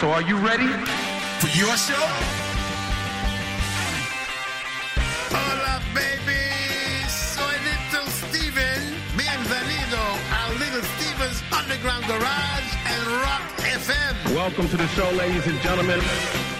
So are you ready? For your show? Hola, baby. Soy Little Steven. Bienvenido a Little Steven's Underground Garage and Rock FM. Welcome to the show, ladies and gentlemen.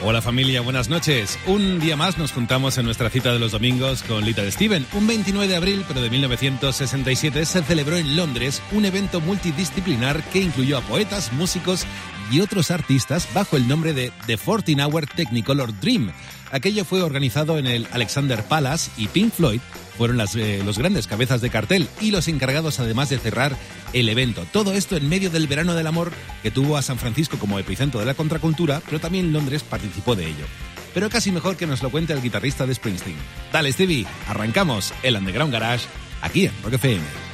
Hola familia, buenas noches. Un día más nos juntamos en nuestra cita de los domingos con Lita de Steven. Un 29 de abril, pero de 1967, se celebró en Londres un evento multidisciplinar que incluyó a poetas, músicos y otros artistas bajo el nombre de The 14 Hour Technicolor Dream. Aquello fue organizado en el Alexander Palace y Pink Floyd fueron las, eh, los grandes cabezas de cartel y los encargados además de cerrar el evento. Todo esto en medio del verano del amor que tuvo a San Francisco como epicentro de la contracultura, pero también Londres participó de ello. Pero casi mejor que nos lo cuente el guitarrista de Springsteen. Dale Stevie, arrancamos el Underground Garage aquí en Rock FM.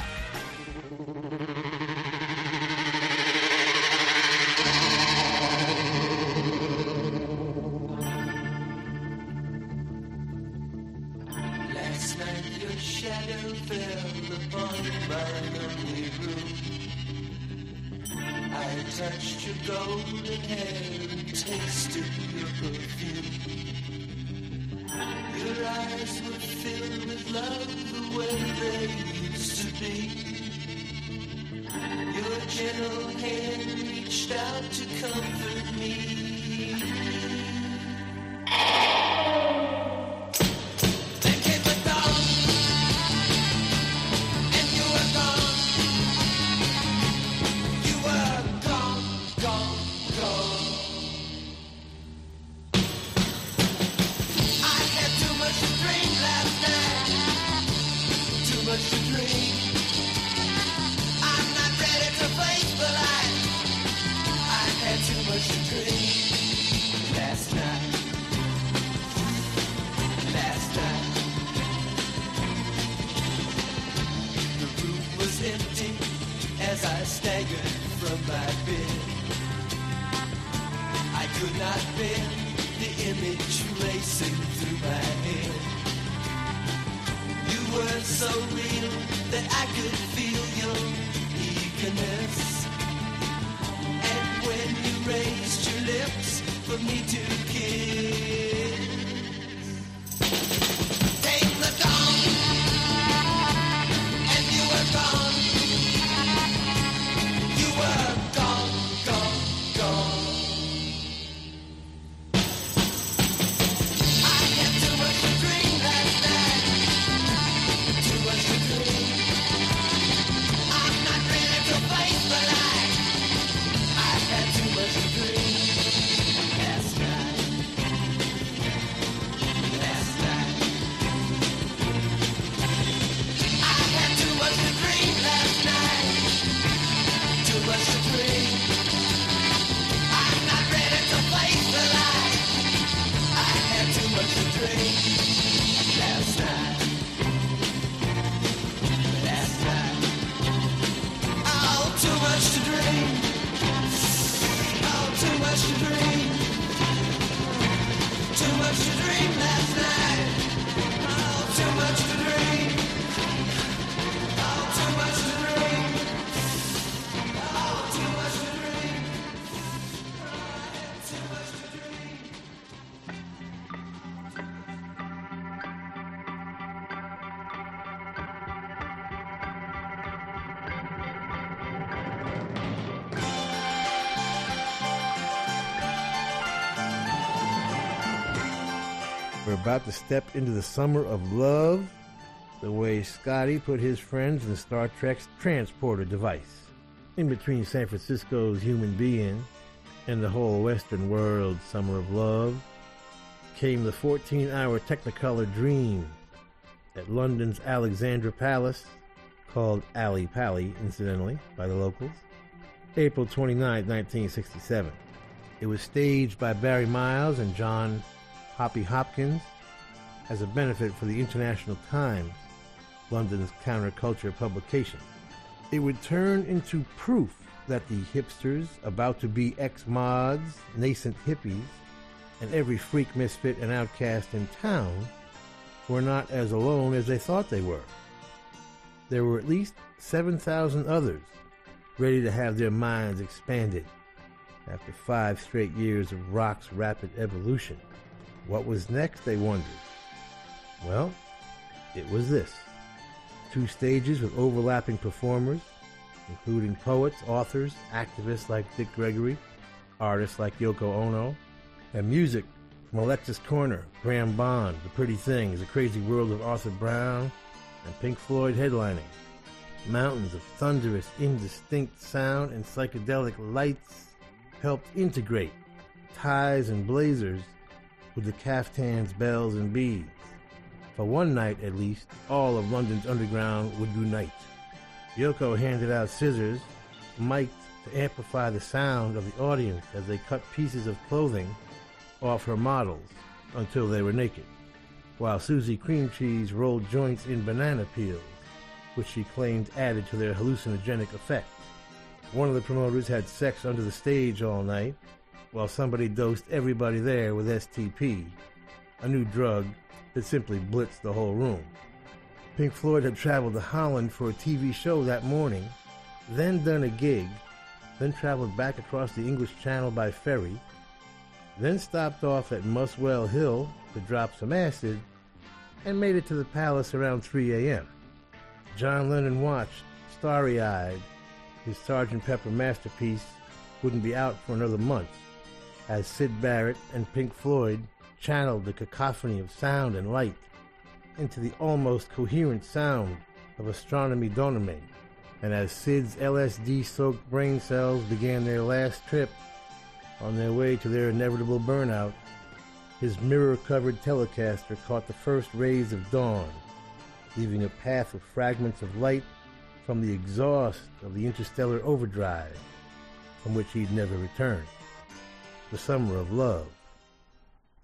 Much to drink. Too much to drink last night. About to step into the summer of love, the way Scotty put his friends in Star Trek's transporter device. In between San Francisco's Human Be-In and the whole Western world's summer of love came the 14 hour Technicolor Dream at London's Alexandra Palace, called Ali Pally, incidentally, by the locals, April 29, 1967. It was staged by Barry Miles and John Hoppy Hopkins as a benefit for the International Times, London's counterculture publication. It would turn into proof that the hipsters, about to be ex mods, nascent hippies, and every freak, misfit, and outcast in town were not as alone as they thought they were. There were at least 7,000 others ready to have their minds expanded after five straight years of rock's rapid evolution. What was next, they wondered. Well, it was this. Two stages with overlapping performers, including poets, authors, activists like Dick Gregory, artists like Yoko Ono, and music from Alexis Korner, Graham Bond, The Pretty Things, The Crazy World of Arthur Brown, and Pink Floyd headlining. Mountains of thunderous, indistinct sound and psychedelic lights helped integrate ties and blazers with the caftans, bells, and beads. For one night, at least, all of London's underground would unite. Yoko handed out scissors, mic'd to amplify the sound of the audience as they cut pieces of clothing off her models until they were naked, while Susie Cream Cheese rolled joints in banana peels, which she claimed added to their hallucinogenic effect. One of the promoters had sex under the stage all night, while somebody dosed everybody there with STP, a new drug that simply blitzed the whole room. Pink Floyd had traveled to Holland for a TV show that morning, then done a gig, then traveled back across the English Channel by ferry, then stopped off at Muswell Hill to drop some acid, and made it to the palace around 3 a.m. John Lennon watched, starry eyed. His Sgt. Pepper masterpiece wouldn't be out for another month, as Syd Barrett and Pink Floyd channeled the cacophony of sound and light into the almost coherent sound of Astronomy Domine, and as Syd's LSD soaked brain cells began their last trip on their way to their inevitable burnout, his mirror covered Telecaster caught the first rays of dawn, leaving a path of fragments of light from the exhaust of the interstellar overdrive from which he'd never returned. The summer of love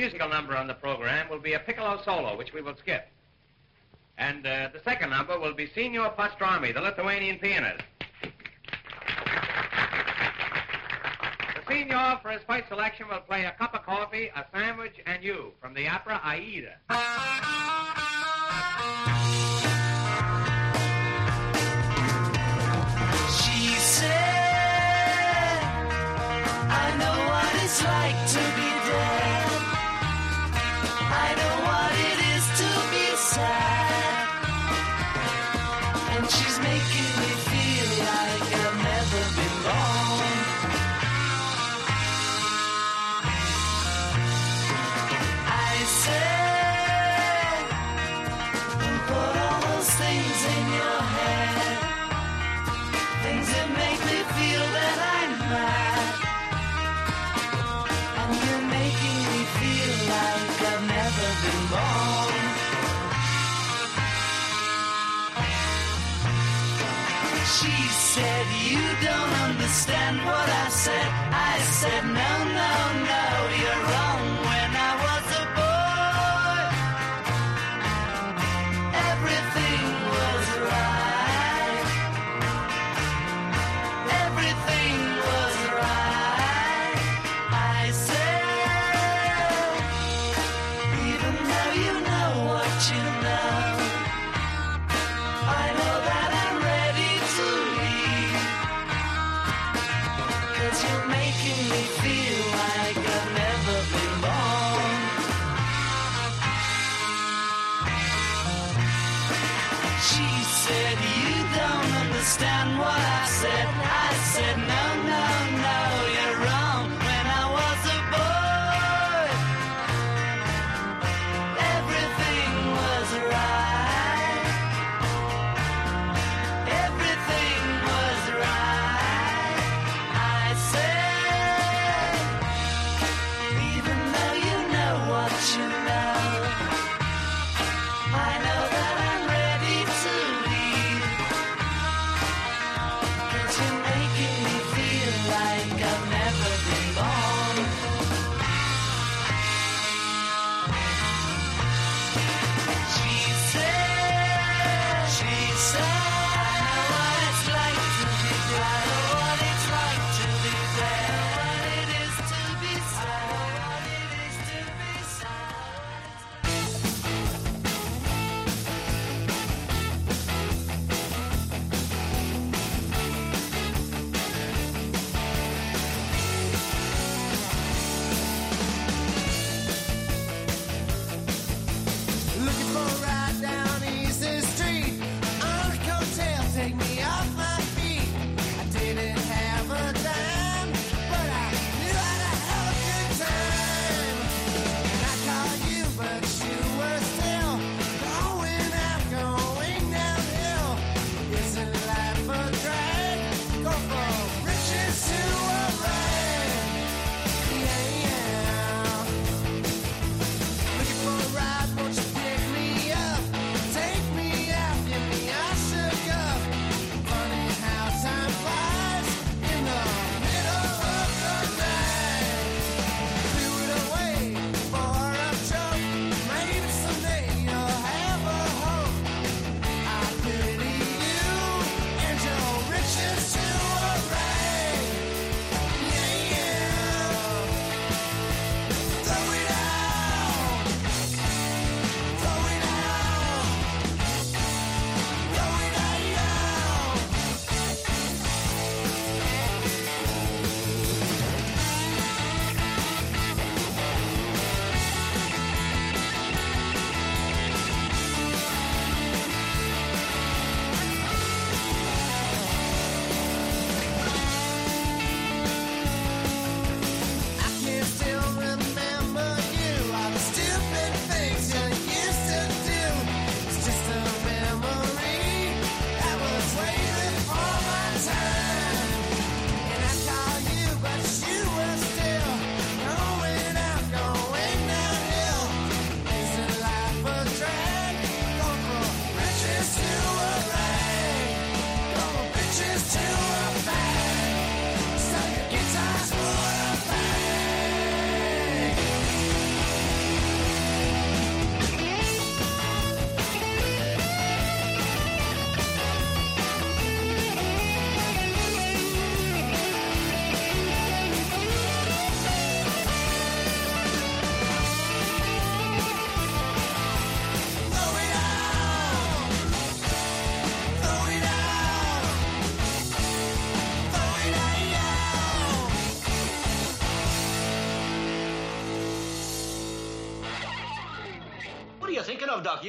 musical number on the program will be a piccolo solo, which we will skip. And uh, the second number will be Signor Pastrami, the Lithuanian pianist. The Signor, for his first selection, will play a cup of coffee, a sandwich, and you from the opera Aida. It's like to be said, I said no.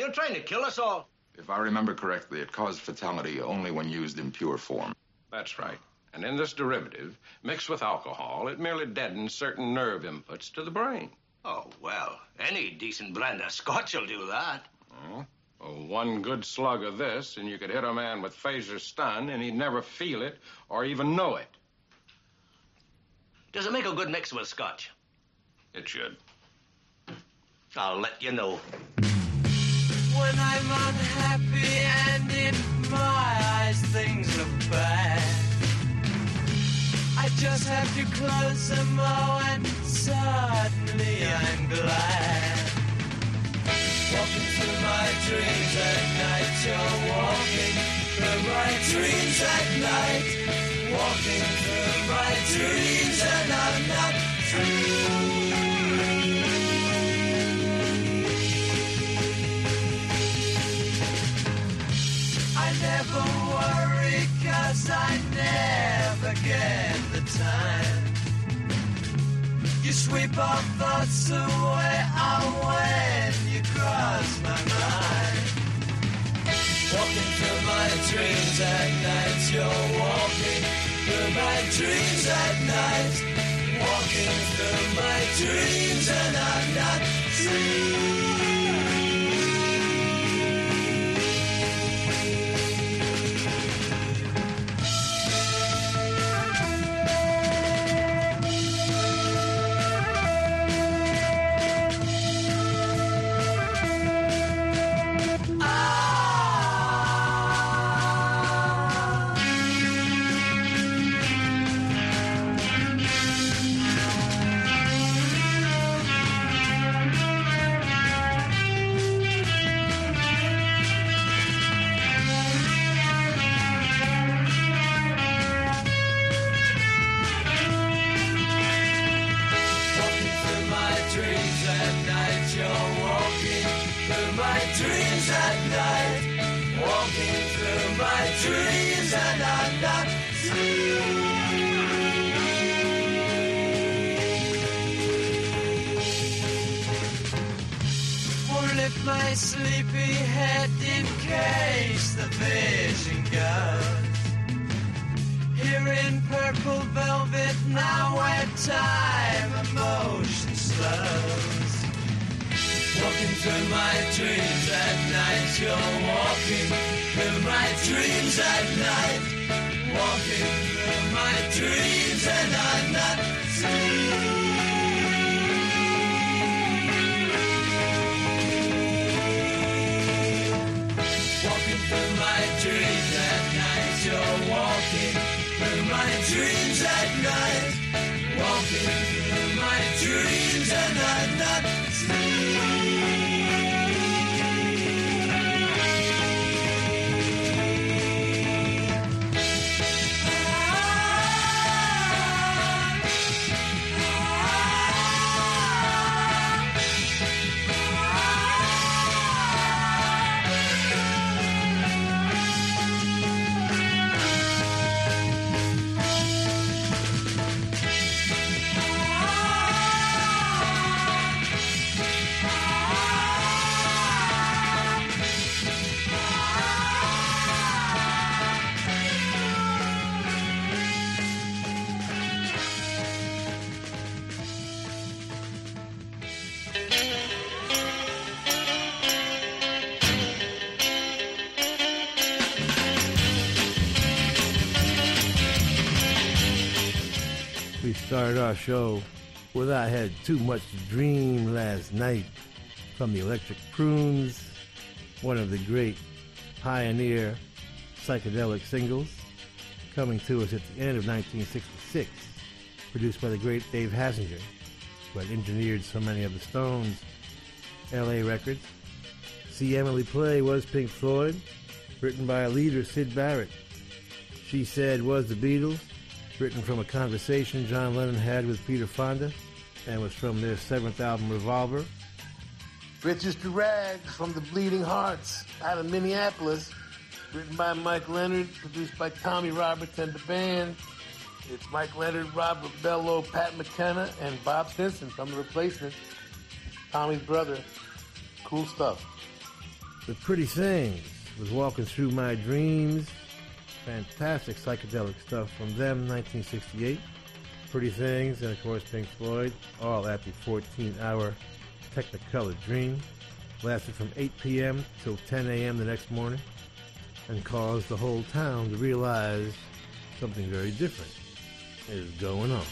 You're trying to kill us all. If I remember correctly, it caused fatality only when used in pure form. That's right. And in this derivative, mixed with alcohol, it merely deadens certain nerve inputs to the brain. Oh, well, any decent brand of scotch will do that. Oh, well, one good slug of this, and you could hit a man with phaser stun, and he'd never feel it or even know it. Does it make a good mix with scotch? It should. I'll let you know. When I'm unhappy and in my eyes things are bad, I just have to close them all and suddenly I'm glad. Walking through my dreams at night, you're walking through my dreams at night. Walking through my dreams and I'm not through. Cause I never get the time. You sweep our thoughts away oh, when you cross my mind. Walking through my dreams at night, you're walking through my dreams at night. Walking through my dreams and I'm not free. Sleepy head in case the vision goes. Here in purple velvet, now where time and motion slows. Walking through my dreams at night, you're walking through my dreams at night. Walking through my dreams and I'm not Walking started our show with I Had Too Much to Dream last night from the Electric Prunes, one of the great pioneer psychedelic singles, coming to us at the end of 1966, produced by the great Dave Hassinger, who had engineered so many of the Stones' LA records. See Emily Play was Pink Floyd, written by a leader, Syd Barrett. She Said was the Beatles, written from a conversation John Lennon had with Peter Fonda, and was from their seventh album, Revolver. Riches to Rags from the Bleeding Hearts out of Minneapolis, written by Mike Leonard, produced by Tommy Roberts and the band. It's Mike Leonard, Robert Bello, Pat McKenna, and Bob Stinson from The Replacements, Tommy's brother. Cool stuff. The Pretty Things was Walking Through My Dreams. Fantastic psychedelic stuff from them, 1968. Pretty Things, and of course Pink Floyd, all at the 14 hour Technicolor Dream. Lasted from 8 p.m. till 10 a.m. the next morning and caused the whole town to realize something very different is going on.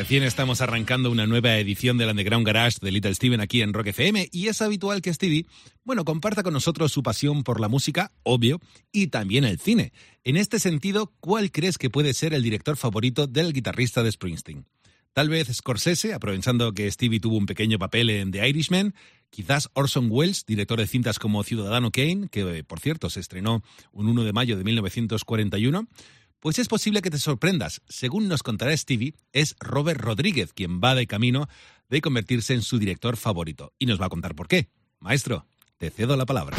Recién estamos arrancando una nueva edición del Underground Garage de Little Steven aquí en Rock FM y es habitual que Stevie, bueno, comparta con nosotros su pasión por la música, obvio, y también el cine. En este sentido, ¿cuál crees que puede ser el director favorito del guitarrista de Springsteen? Tal vez Scorsese, aprovechando que Stevie tuvo un pequeño papel en The Irishman. Quizás Orson Welles, director de cintas como Ciudadano Kane, que por cierto se estrenó un 1 de mayo de 1941. Pues es posible que te sorprendas. Según nos contará Stevie, es Robert Rodríguez quien va de camino de convertirse en su director favorito. Y nos va a contar por qué. Maestro, te cedo la palabra.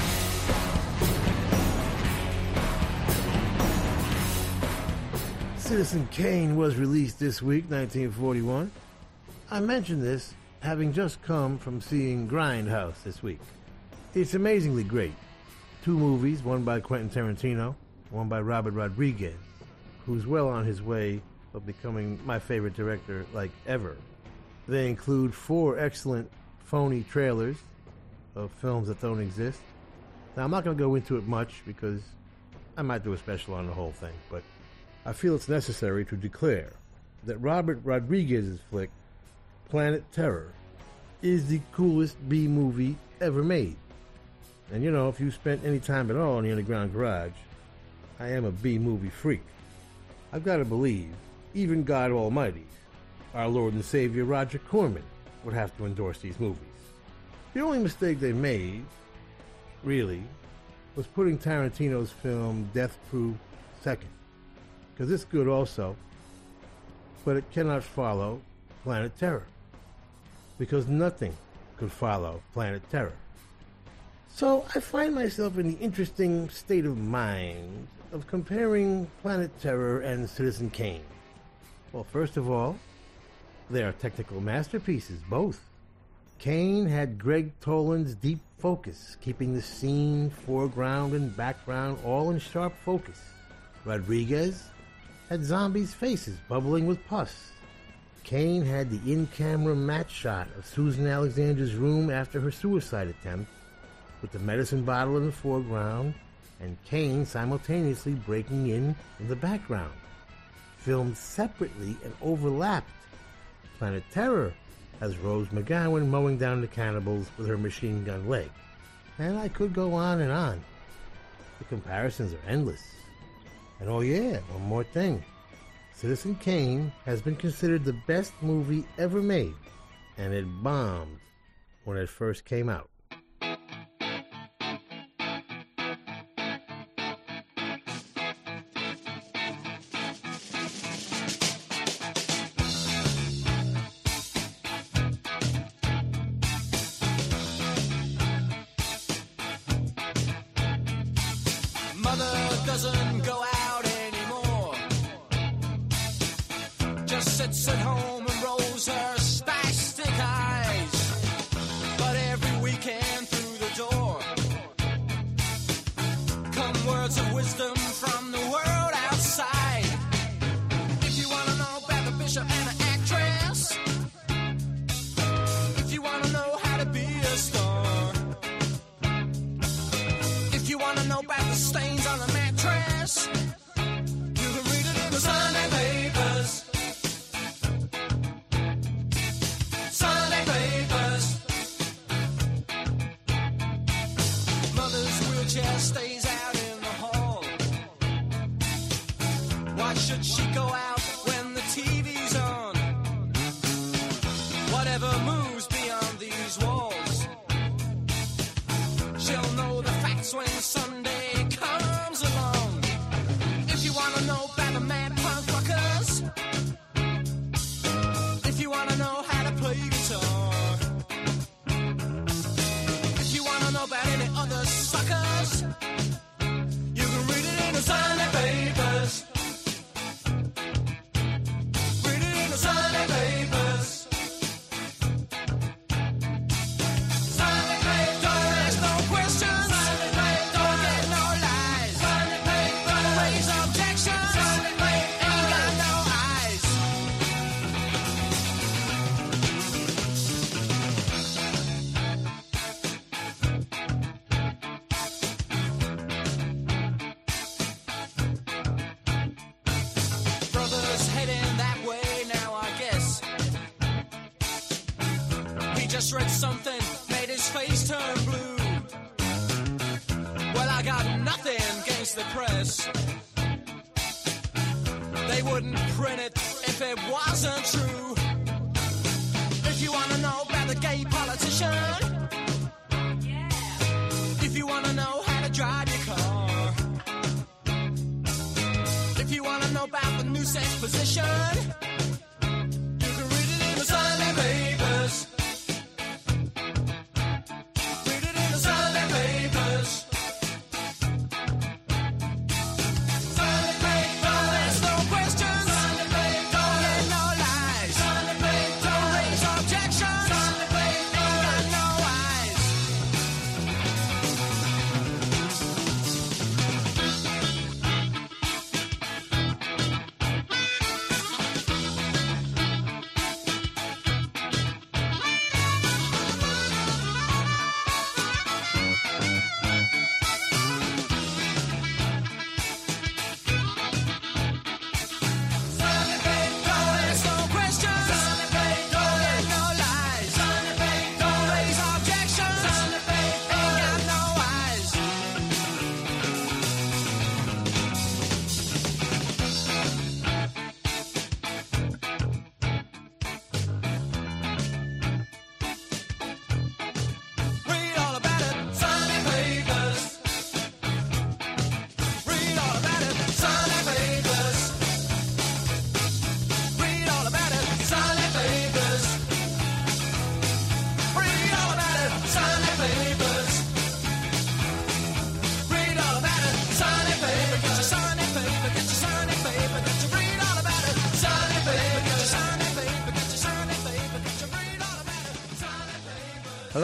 Citizen Kane was released this week, 1941. I mention this having just come from seeing Grindhouse this week. It's amazingly great. Two movies, one by Quentin Tarantino, one by Robert Rodriguez, who's well on his way of becoming my favorite director like ever. They include four excellent phony trailers of films that don't exist. Now, I'm not going to go into it much because I might do a special on the whole thing, but I feel it's necessary to declare that Robert Rodriguez's flick, Planet Terror, is the coolest B movie ever made. And you know, if you spent any time at all in the Underground Garage, I am a B movie freak. I've got to believe even God Almighty, our Lord and Savior Roger Corman, would have to endorse these movies. The only mistake they made, really, was putting Tarantino's film Death Proof second. Because it's good also, but it cannot follow Planet Terror. Because nothing could follow Planet Terror. So I find myself in the interesting state of mind of comparing Planet Terror and Citizen Kane. Well, first of all, they are technical masterpieces, both. Kane had Gregg Toland's deep focus, keeping the scene, foreground, and background all in sharp focus. Rodriguez had zombies' faces bubbling with pus. Kane had the in camera match shot of Susan Alexander's room after her suicide attempt, with the medicine bottle in the foreground and Kane simultaneously breaking in in the background. Filmed separately and overlapped. Planet Terror has Rose McGowan mowing down the cannibals with her machine gun leg. And I could go on and on. The comparisons are endless. And oh yeah, one more thing. Citizen Kane has been considered the best movie ever made, and it bombed when it first came out. She go out Yes.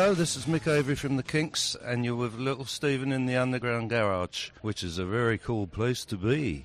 Hello, this is Mick Avory from The Kinks, and you're with Little Steven in the Underground Garage, which is a very cool place to be.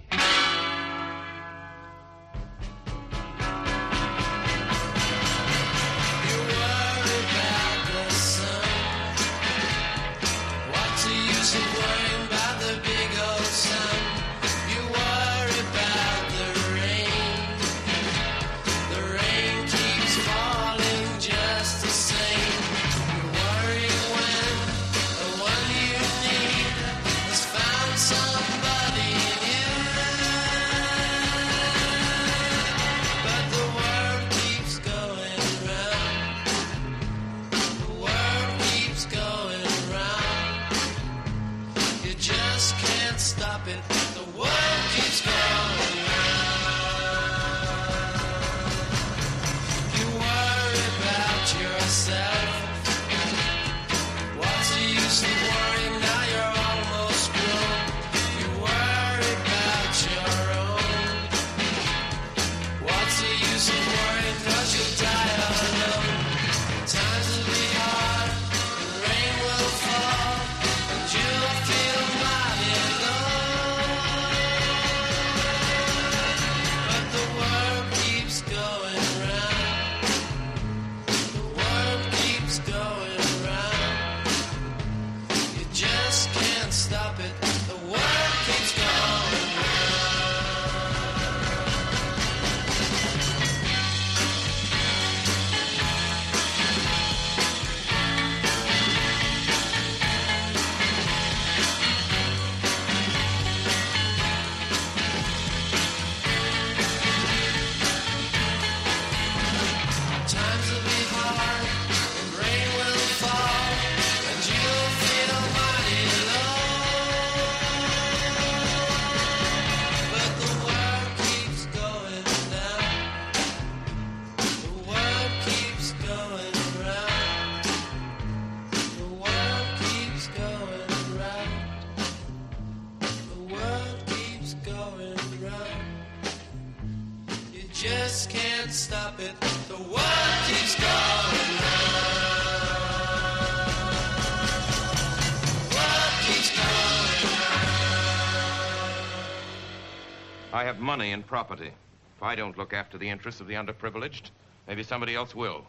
property. If I don't look after the interests of the underprivileged, maybe somebody else will.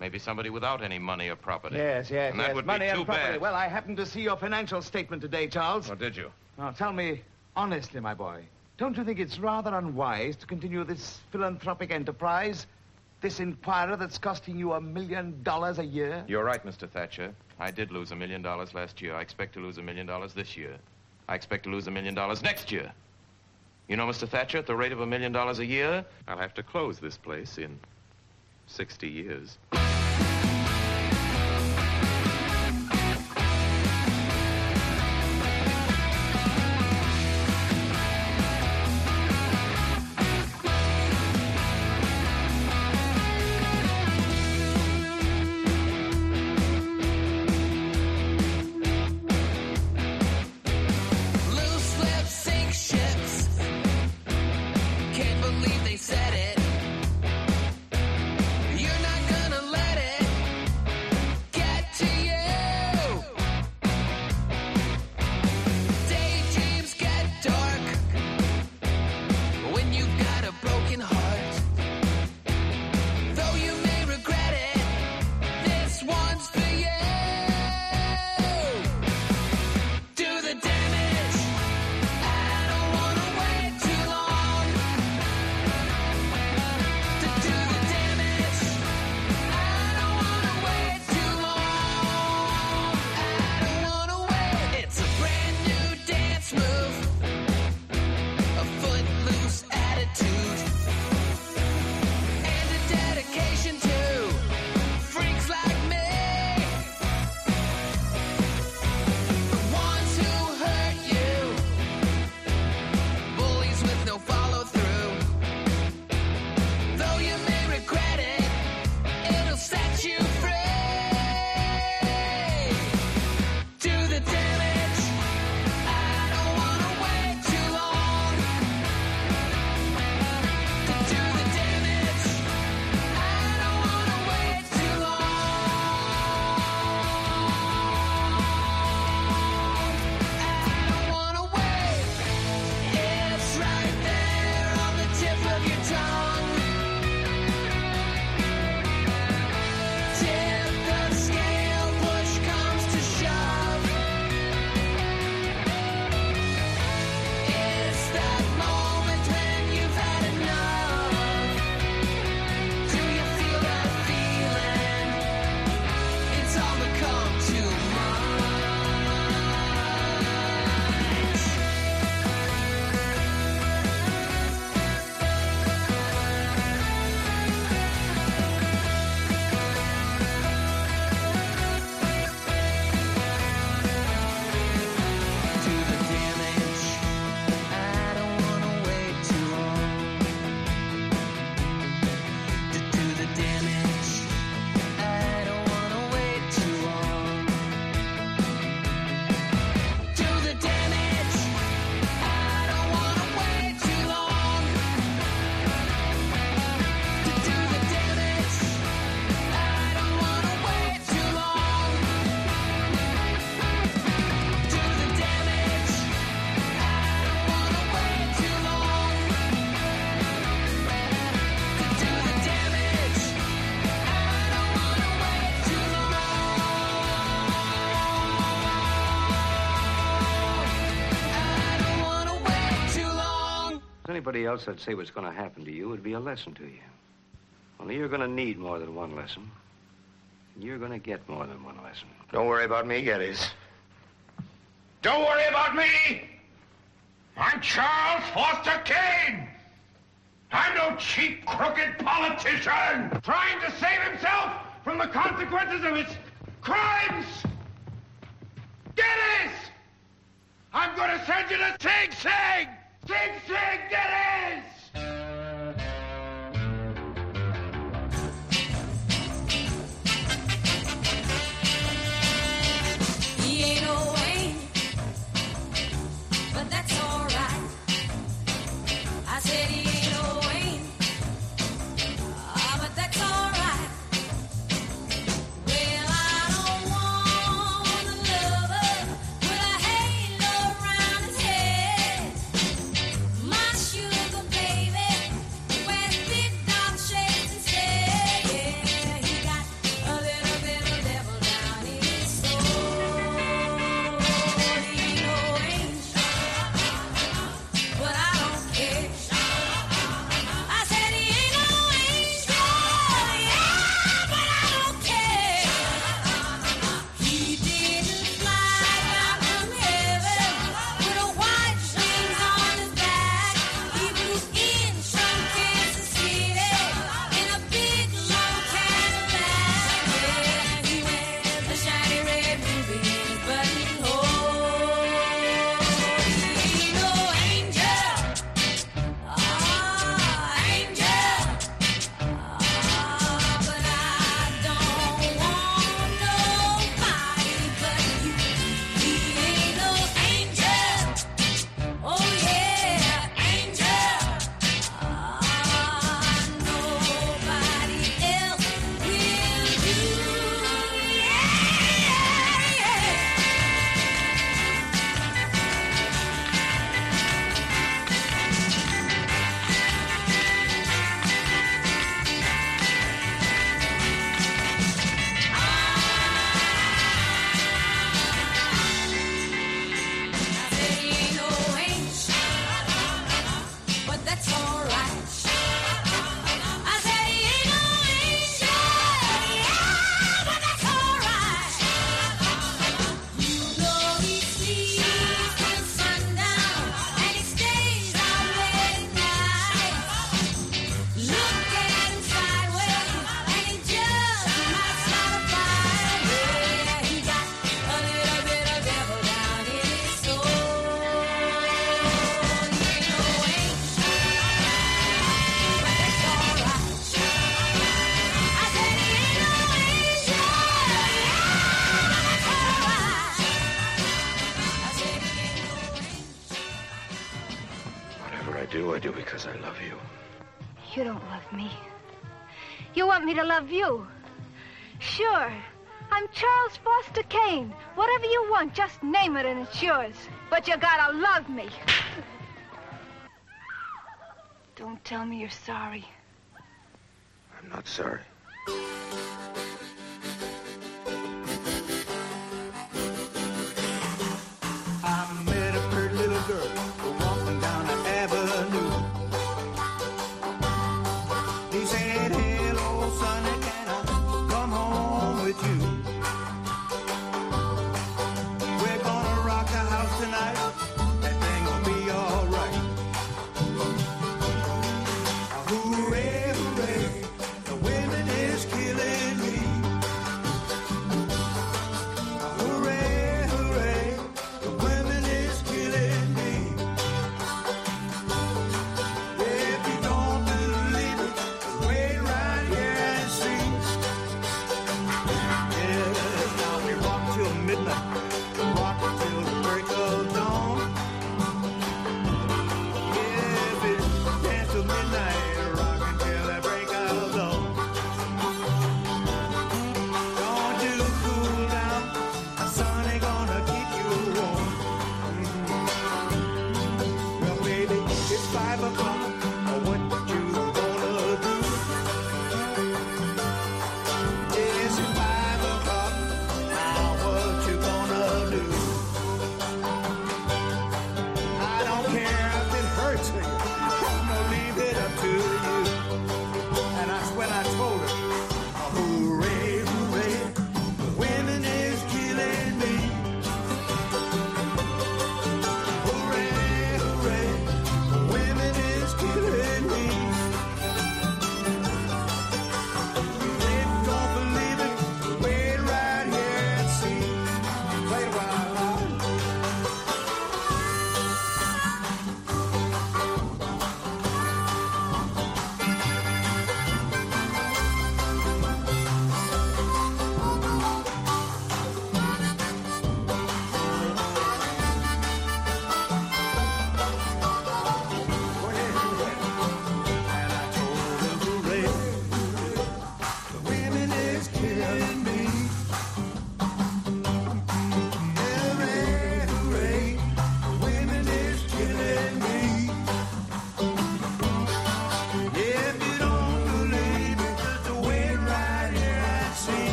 Maybe somebody without any money or property. Yes, yes, and that yes. Would money be too. Bad. Well, I happened to see your financial statement today, Charles. Oh, did you? Now, tell me honestly, my boy, don't you think it's rather unwise to continue this philanthropic enterprise? This inquirer that's costing you a million dollars a year? You're right, Mr. Thatcher. I did lose a million dollars last year. I expect to lose a million dollars this year. I expect to lose a million dollars next year. You know, Mr. Thatcher, at the rate of a million dollars a year, I'll have to close this place in 60 years. else I'd say what's going to happen to you would be a lesson to you. Only you're going to need more than one lesson. And you're going to get more than one lesson. Don't worry about me, Gettys. Don't worry about me! I'm Charles Foster Kane! I'm no cheap, crooked politician trying to save himself from the consequences of his crimes! Gettys! I'm going to send you to Sing Sing! Big Sig! He ain't yours. But you gotta love me. Don't tell me you're sorry. I'm not sorry.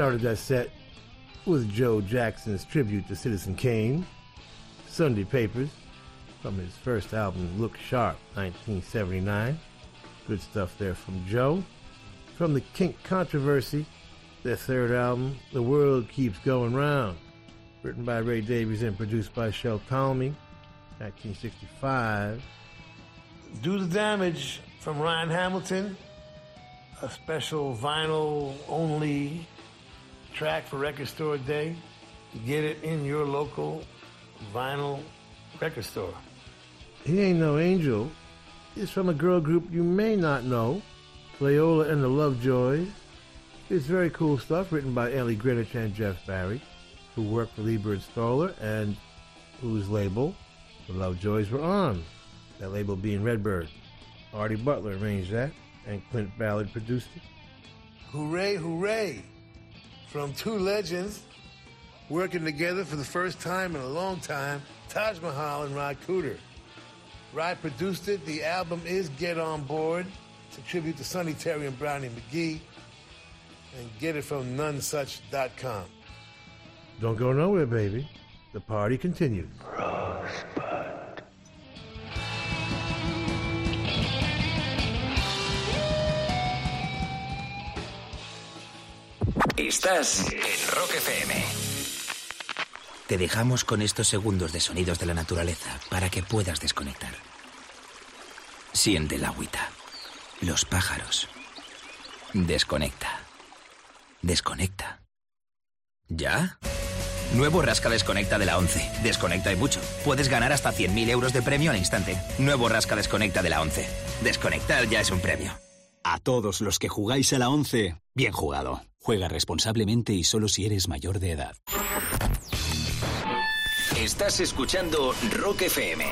Started that set with Joe Jackson's tribute to Citizen Kane, Sunday Papers, from his first album, Look Sharp, 1979. Good stuff there from Joe. From the Kink Kontroversy, their third album, The World Keeps Going Round, written by Ray Davies and produced by Shel Talmy, 1965. Do the Damage from Ryan Hamilton, a special vinyl only track for Record Store Day. Get it in your local vinyl record store. He Ain't No Angel is from a girl group you may not know, Leola and the Lovejoys. It's very cool stuff written by Ellie Greenwich and Jeff Barry, who worked for Leiber Stoller and whose label the Lovejoys were on. That label being Redbird. Artie Butler arranged that, and Clint Ballard produced it. Hooray, hooray! From two legends working together for the first time in a long time, Taj Mahal and Ry Cooder. Rod produced it. The album is Get On Board. It's a tribute to Sonny Terry and Brownie McGhee. And get it from nonesuch.com. Don't go nowhere, baby. The party continues. Estás en Rock FM. Te dejamos con estos segundos de sonidos de la naturaleza para que puedas desconectar. Siente el agüita, los pájaros. Desconecta. Desconecta. ¿Ya? Nuevo Rasca Desconecta de la 11. Desconecta y mucho. Puedes ganar hasta 100.000 euros de premio al instante. Nuevo Rasca Desconecta de la 11. Desconectar ya es un premio. A todos los que jugáis a la 11, bien jugado. Juega responsablemente y solo si eres mayor de edad. Estás escuchando Rock FM.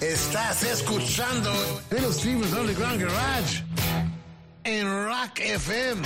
Estás escuchando Little Steven's Underground Garage en Rock FM.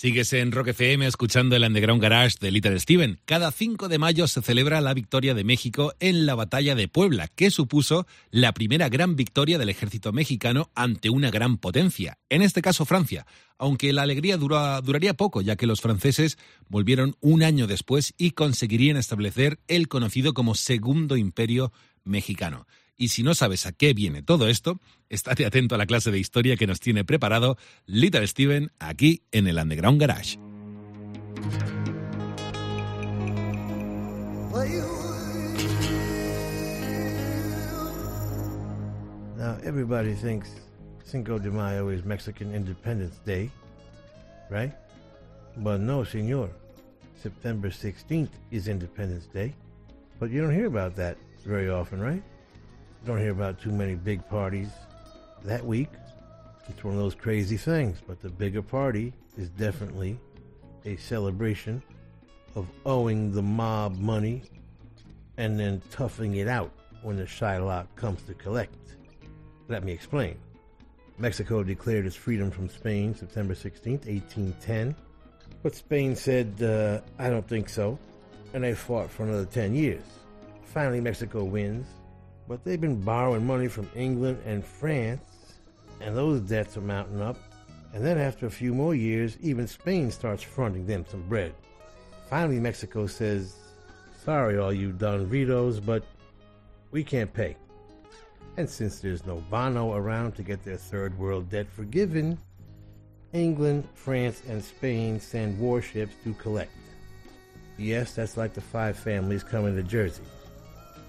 Sigues en Rock FM escuchando el Underground Garage de Little Steven. Cada 5 de mayo se celebra la victoria de México en la batalla de Puebla, que supuso la primera gran victoria del ejército mexicano ante una gran potencia, en este caso Francia, aunque la alegría dura- duraría poco, ya que los franceses volvieron un año después y conseguirían establecer el conocido como Segundo Imperio Mexicano. Y si no sabes a qué viene todo esto, estate atento a la clase de historia que nos tiene preparado Little Steven aquí en el Underground Garage. Now, everybody thinks Cinco de Mayo is Mexican Independence Day, right? But no, senor. September 16th is Independence Day. But you don't hear about that very often, right? Don't hear about too many big parties that week. It's one of those crazy things. But the bigger party is definitely a celebration of owing the mob money and then toughing it out when the Shylock comes to collect. Let me explain. Mexico declared its freedom from Spain September 16, 1810. But Spain said, uh, I don't think so. And they fought for another 10 years. Finally, Mexico wins. But they've been borrowing money from England and France, and those debts are mounting up. And then after a few more years, even Spain starts fronting them some bread. Finally, Mexico says, Sorry, all you Don Vitos, but we can't pay. And since there's no Bono around to get their third world debt forgiven, England, France, and Spain send warships to collect. Yes, that's like the five families coming to Jersey.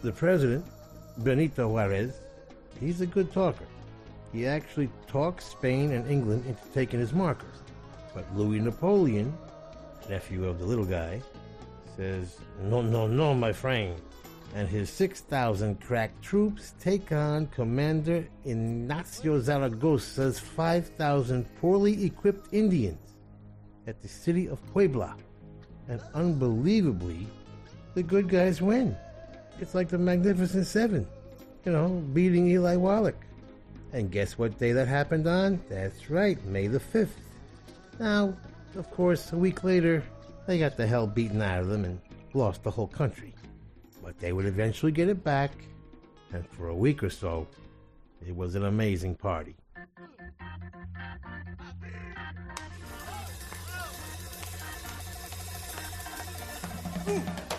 The president, Benito Juarez, he's a good talker. He actually talks Spain and England into taking his marker. But Louis Napoleon, nephew of the little guy, says, No, no, no, my friend. And his 6,000 crack troops take on Commander Ignacio Zaragoza's 5,000 poorly equipped Indians at the city of Puebla. And unbelievably, the good guys win. It's like the Magnificent Seven, you know, beating Eli Wallach. And guess what day that happened on? That's right, May the 5th. Now, of course, a week later, they got the hell beaten out of them and lost the whole country. But they would eventually get it back, and for a week or so, it was an amazing party. Seems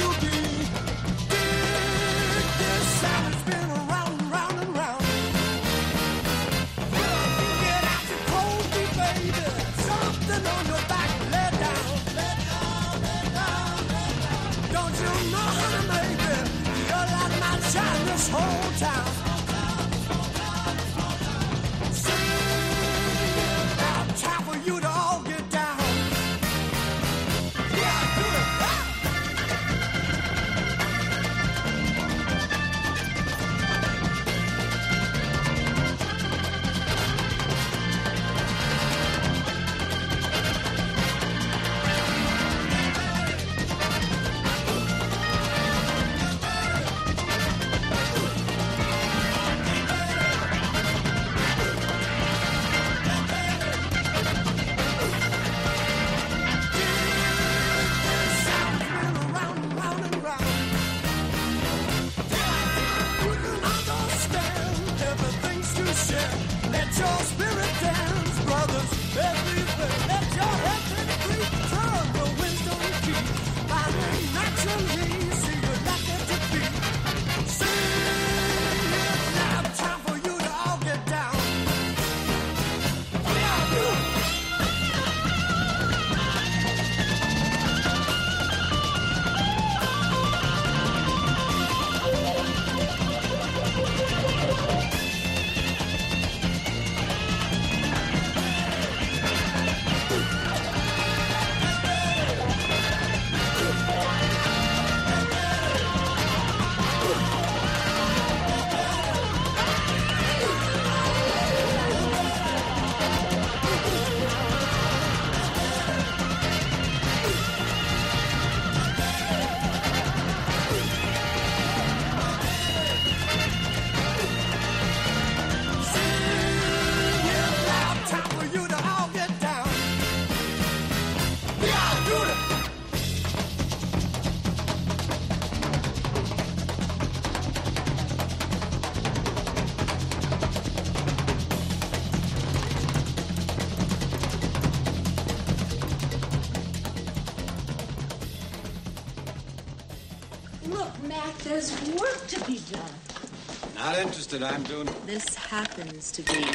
Interested. I'm doing. This happens to be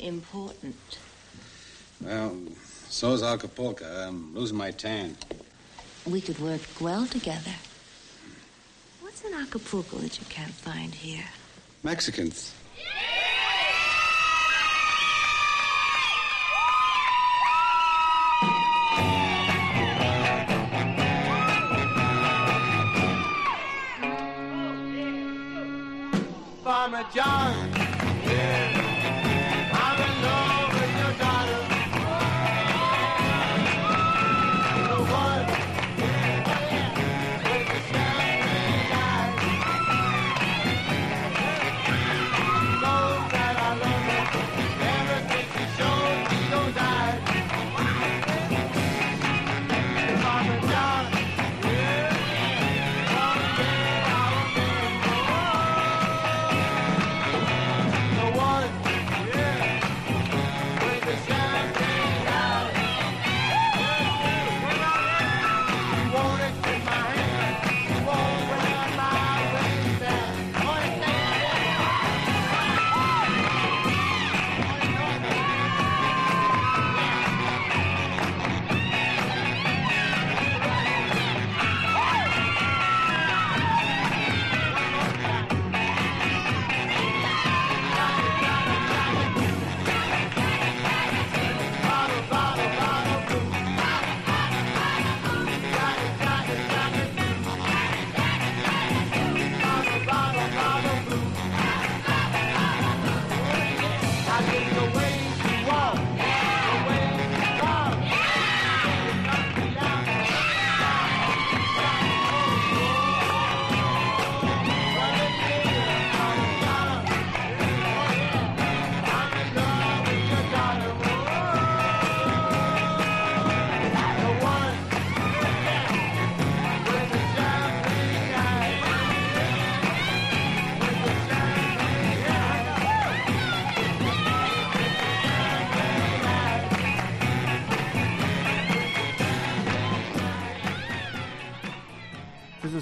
important. Well, so's Acapulco. I'm losing my tan. We could work well together. What's in Acapulco that you can't find here? Mexicans.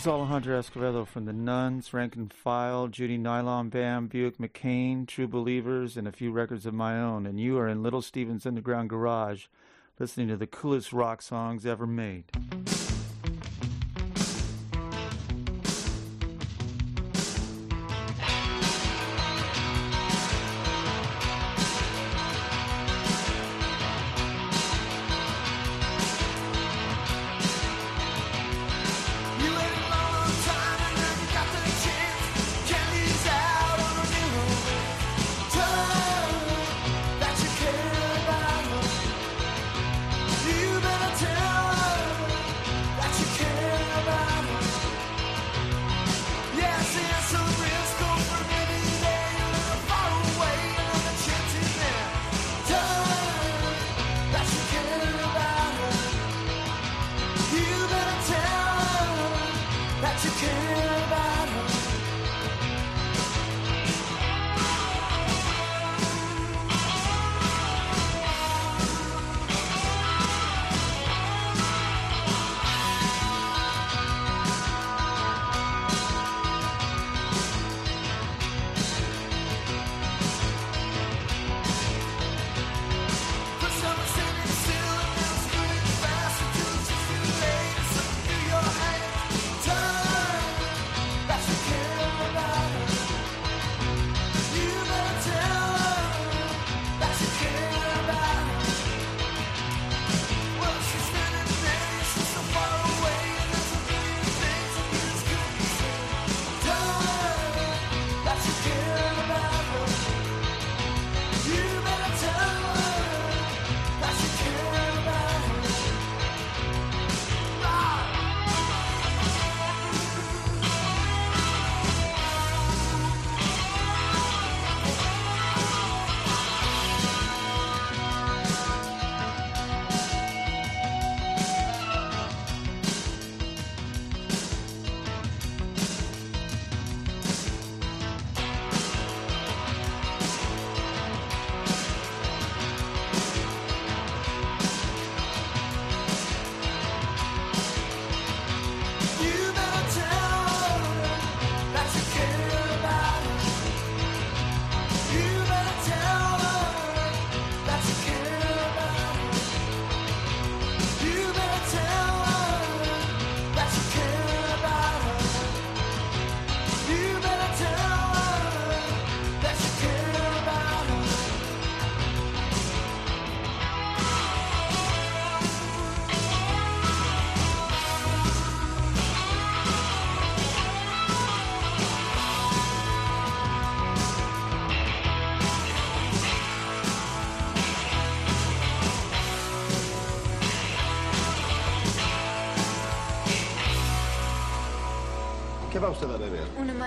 Is Alejandro Escovedo from the Nuns, Rank and File, Judy Nylon Band, Buick MacKane, True Believers, and a few records of my own. And you are in Little Steven's Underground Garage, listening to the coolest rock songs ever made.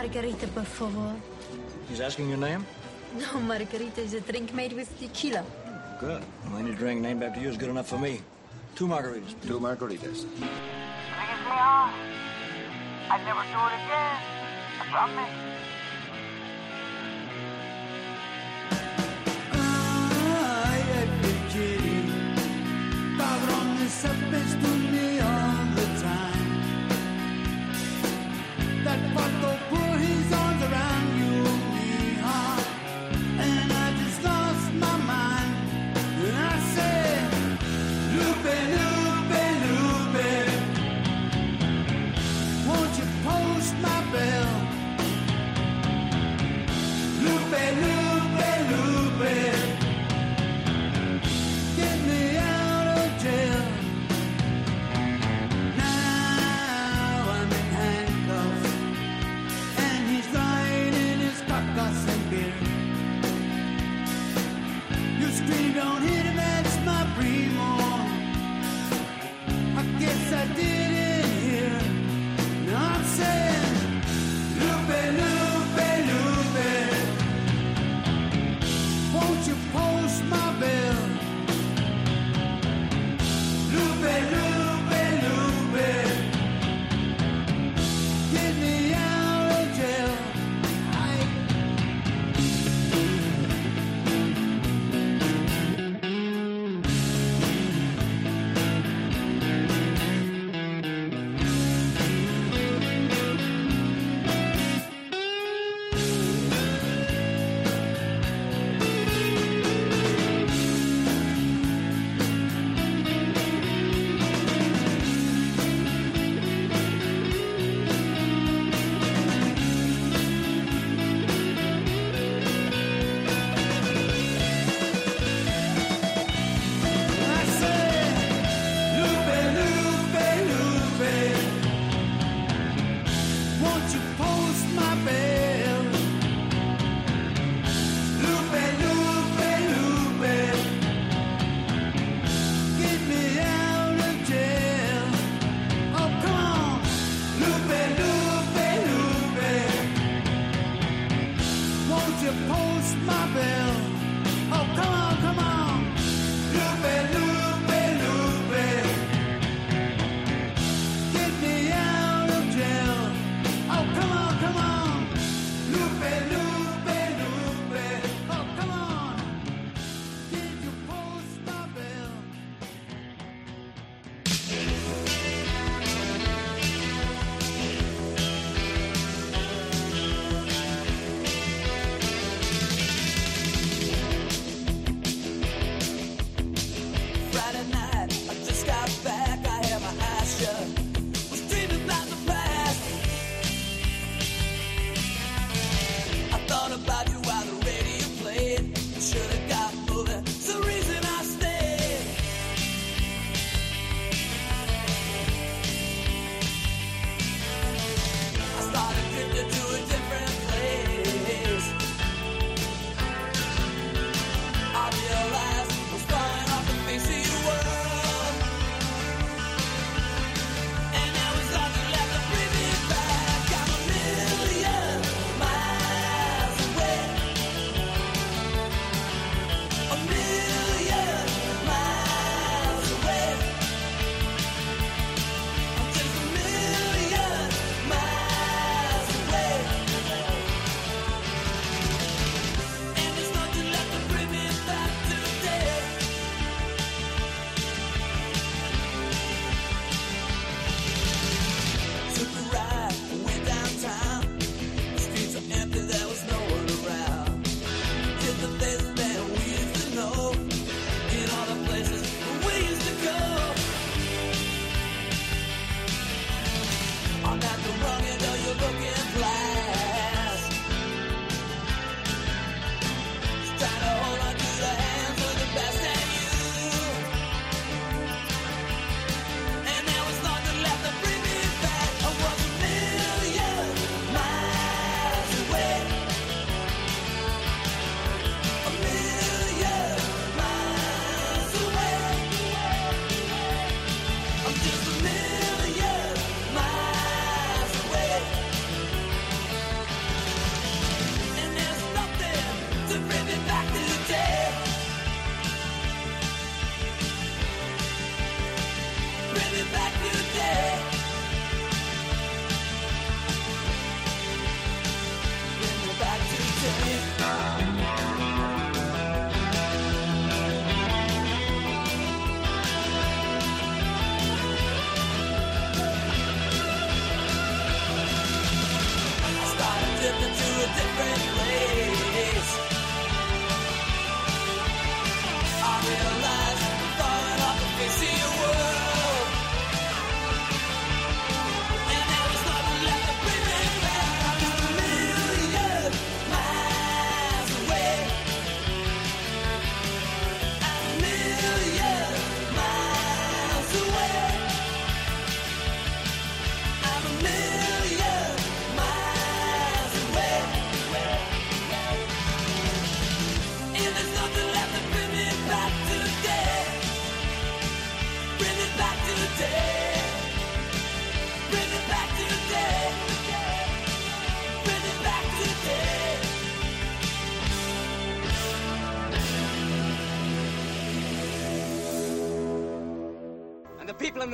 margarita, por favor. He's asking your name? No, margarita is a drink made with tequila. Good. Well, any drink named after you is good enough for me. Two margaritas. Please. Two margaritas. Please me off. I'd never do it again. I promise.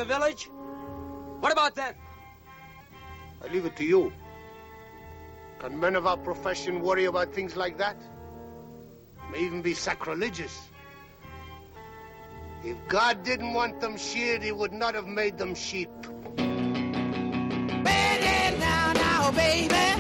The village? What about them? I leave it to you. Can men of our profession worry about things like that? May even be sacrilegious. If God didn't want them sheared, he would not have made them sheep. Bend it now, now, baby.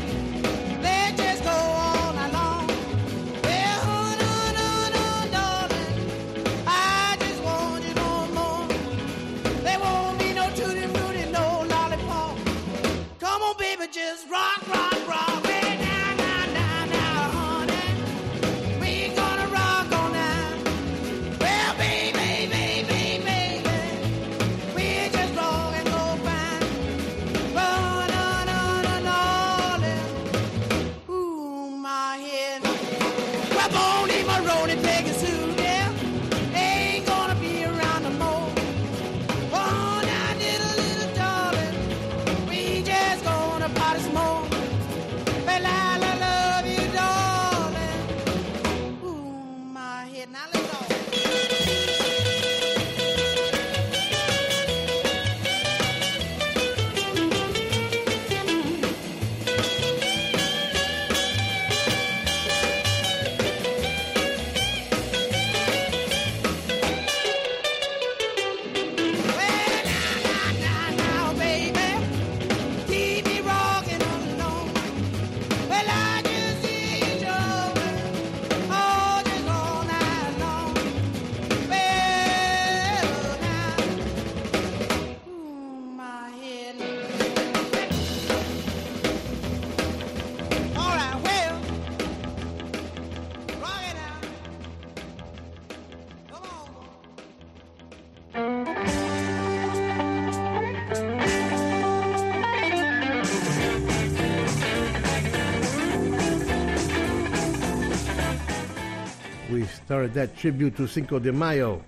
That tribute to Cinco de Mayo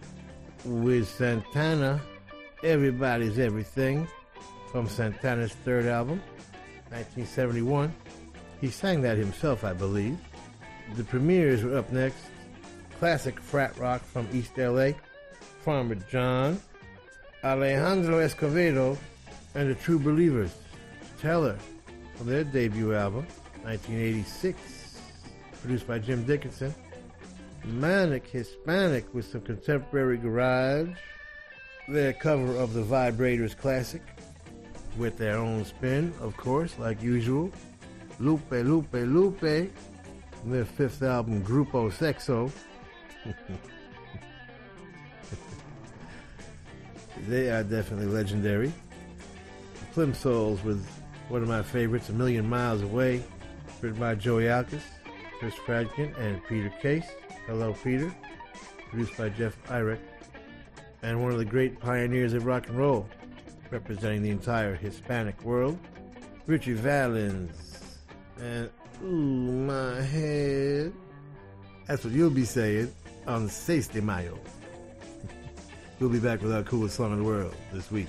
with Santana, Everybody's Everything, from Santana's third album, 1971. He sang that himself, I believe. The Premiers were up next. Classic frat rock from East LA, Farmer John, Alejandro Escovedo, and the True Believers, Teller, from their debut album, 1986, produced by Jim Dickinson. Manic Hispanic with some contemporary garage. Their cover of the Vibrators classic with their own spin, of course, like usual. Lupe, Lupe, Lupe. Their fifth album, Grupo Sexo. they are definitely legendary. Plimsouls with one of my favorites, A Million Miles Away, written by Joey Alkes, Chris Fradkin, and Peter Case. Hello, Peter. Produced by Jeff Eyrich. And one of the great pioneers of rock and roll, representing the entire Hispanic world, Ritchie Valens. And, ooh, my head. That's what you'll be saying on Seis de Mayo. we'll be back with our coolest song in the world this week.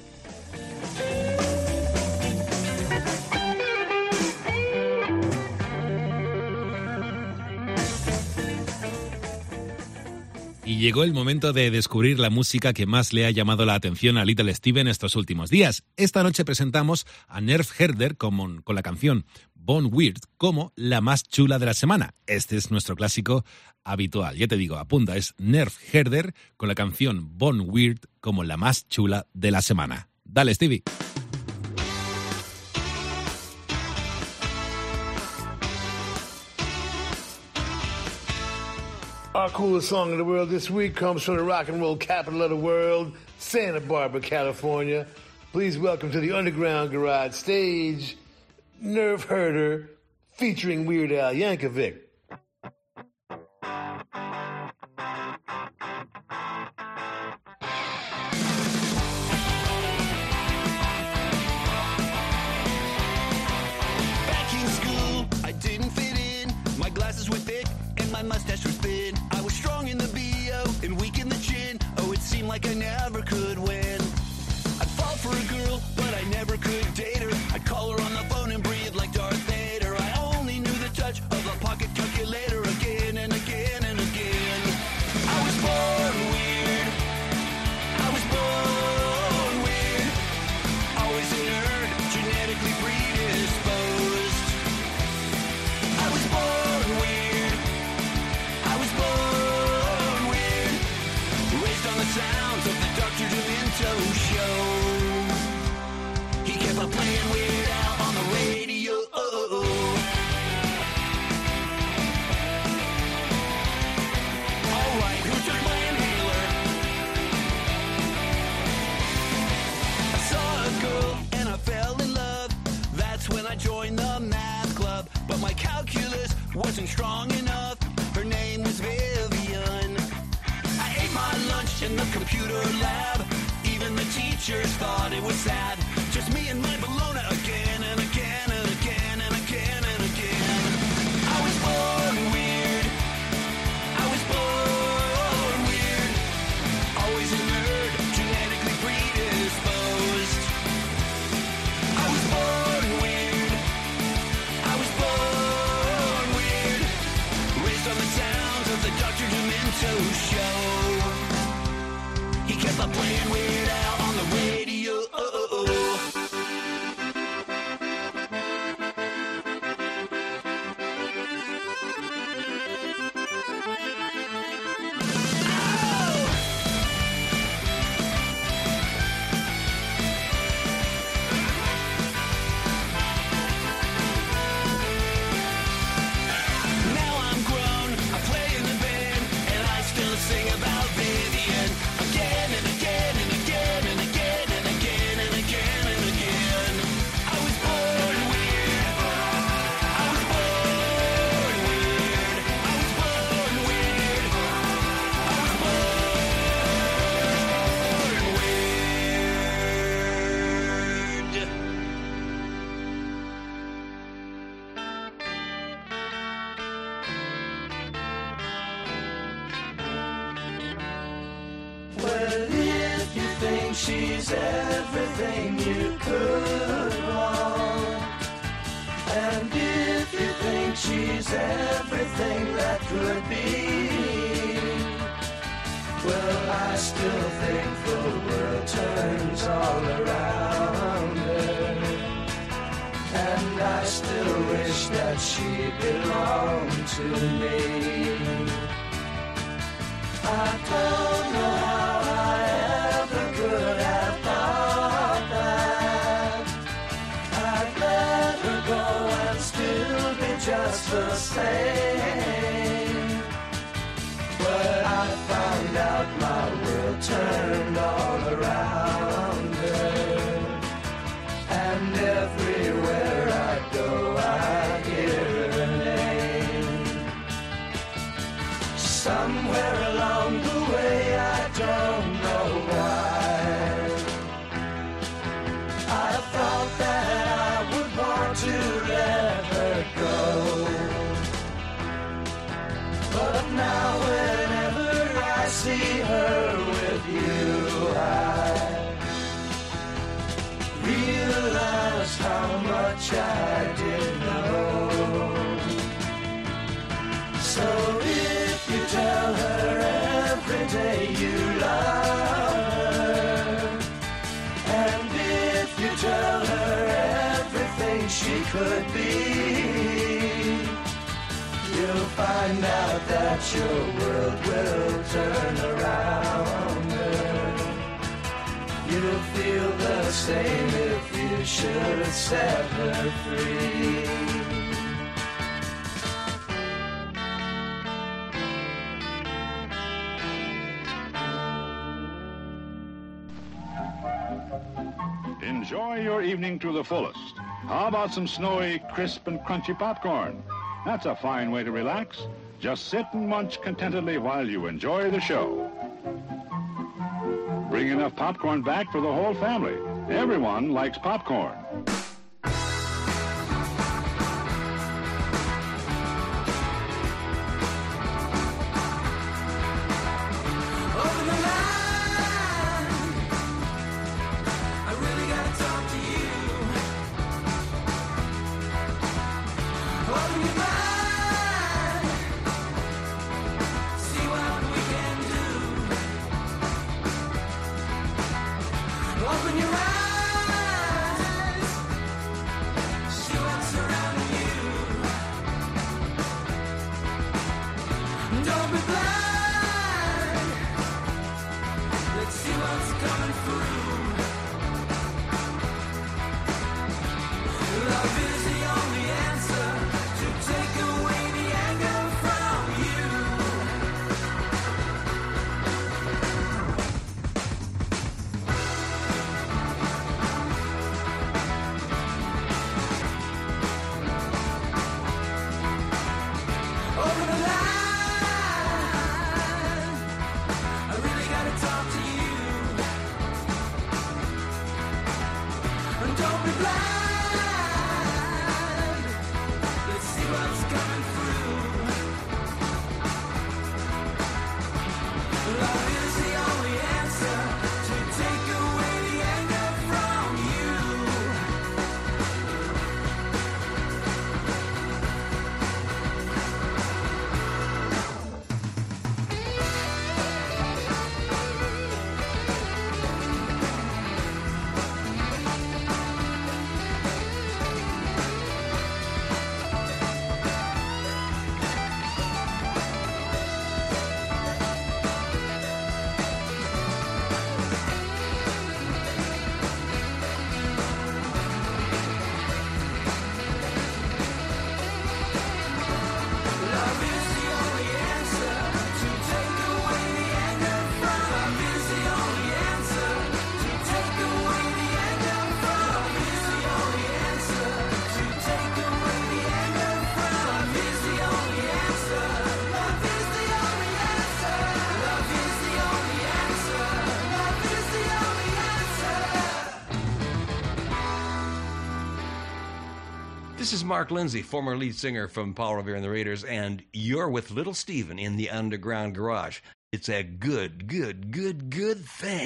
Llegó el momento de descubrir la música que más le ha llamado la atención a Little Steven estos últimos días. Esta noche presentamos a Nerf Herder con, la canción Bon Weird como la más chula de la semana. Este es nuestro clásico habitual. Ya te digo, apunta, es Nerf Herder con la canción Bon Weird como la más chula de la semana. Dale, Stevie. Our coolest song in the world this week comes from the rock and roll capital of the world, Santa Barbara, California. Please welcome to the Underground Garage stage, Nerf Herder, featuring Weird Al Yankovic. wasn't strong enough. Her name was Vivian. I ate my lunch in the computer lab. Even the teachers thought it was sad. Just me and my fullest. How about some snowy, crisp, and crunchy popcorn? That's a fine way to relax. Just sit and munch contentedly while you enjoy the show. Bring enough popcorn back for the whole family. Everyone likes popcorn. Is Mark Lindsay, former lead singer from Paul Revere and the Raiders, and you're with Little Steven in the Underground Garage. It's a good, good, good, good thing.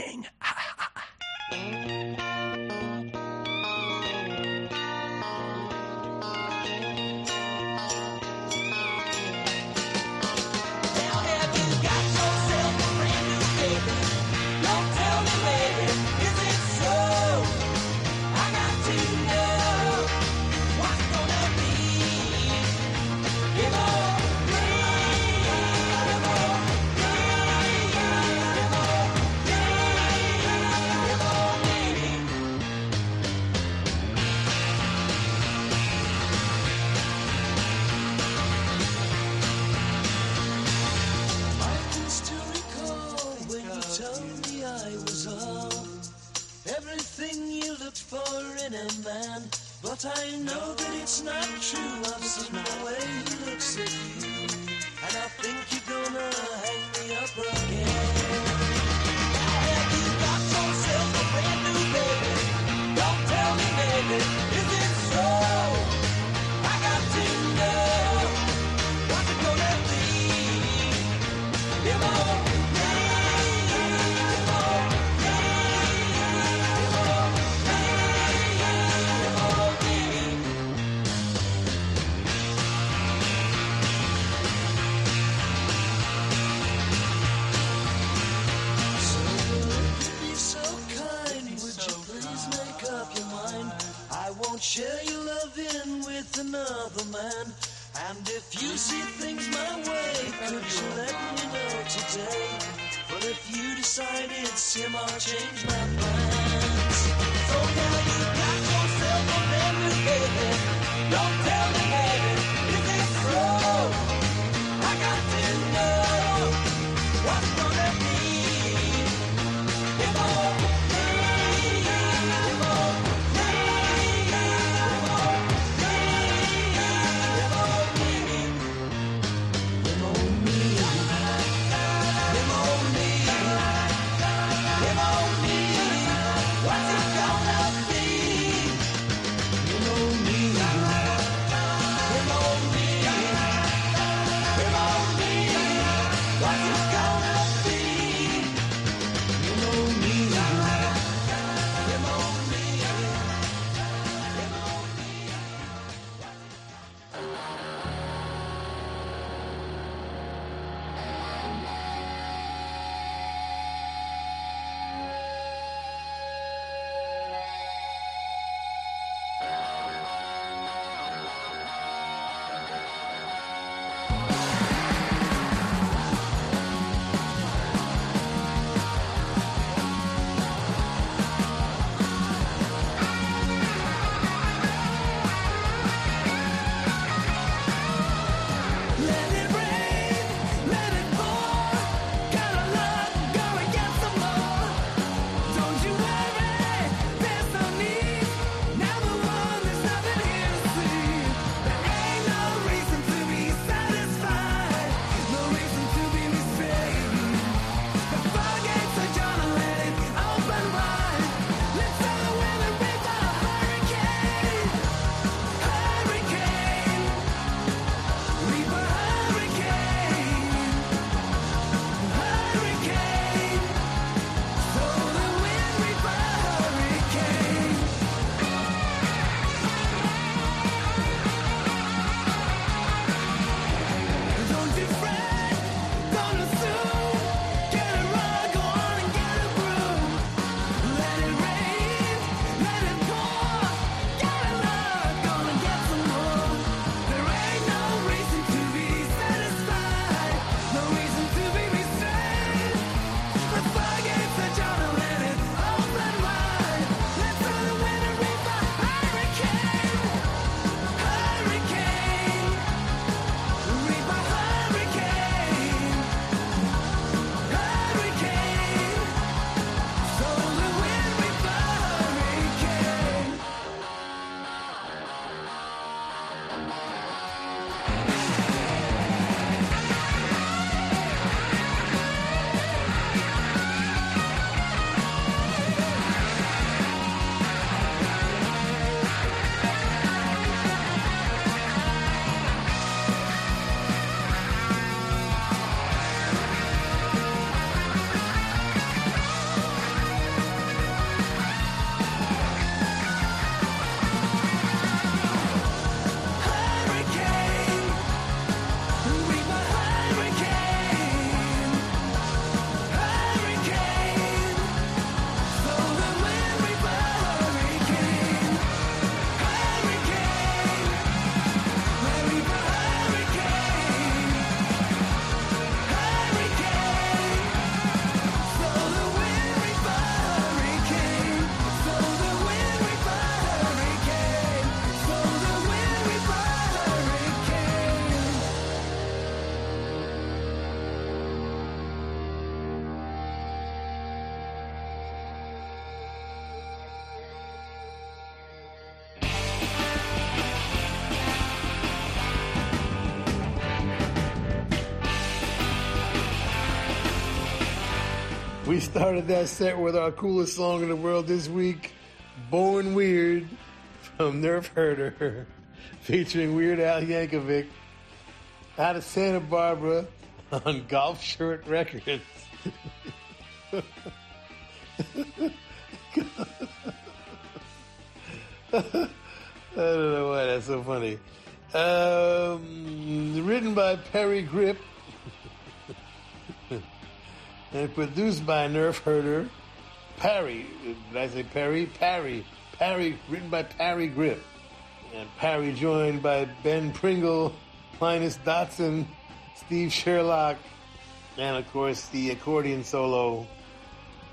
Share your loving with another man. And if you see things my way, could you let me know today? But if you decide it's him, I'll change my plans. So now you got yourself a new baby. Don't We started that set with our coolest song in the world this week, Born Weird from Nerf Herder, featuring Weird Al Yankovic out of Santa Barbara on Golf Shirt Records. I don't know why that's so funny. Um, written by Perry Gripp and produced by Nerf Herder. Parry, did I say Perry? Parry. Parry, written by Parry Gripp. And Parry joined by Ben Pringle, Linus Dotson, Steve Sherlock, and of course the accordion solo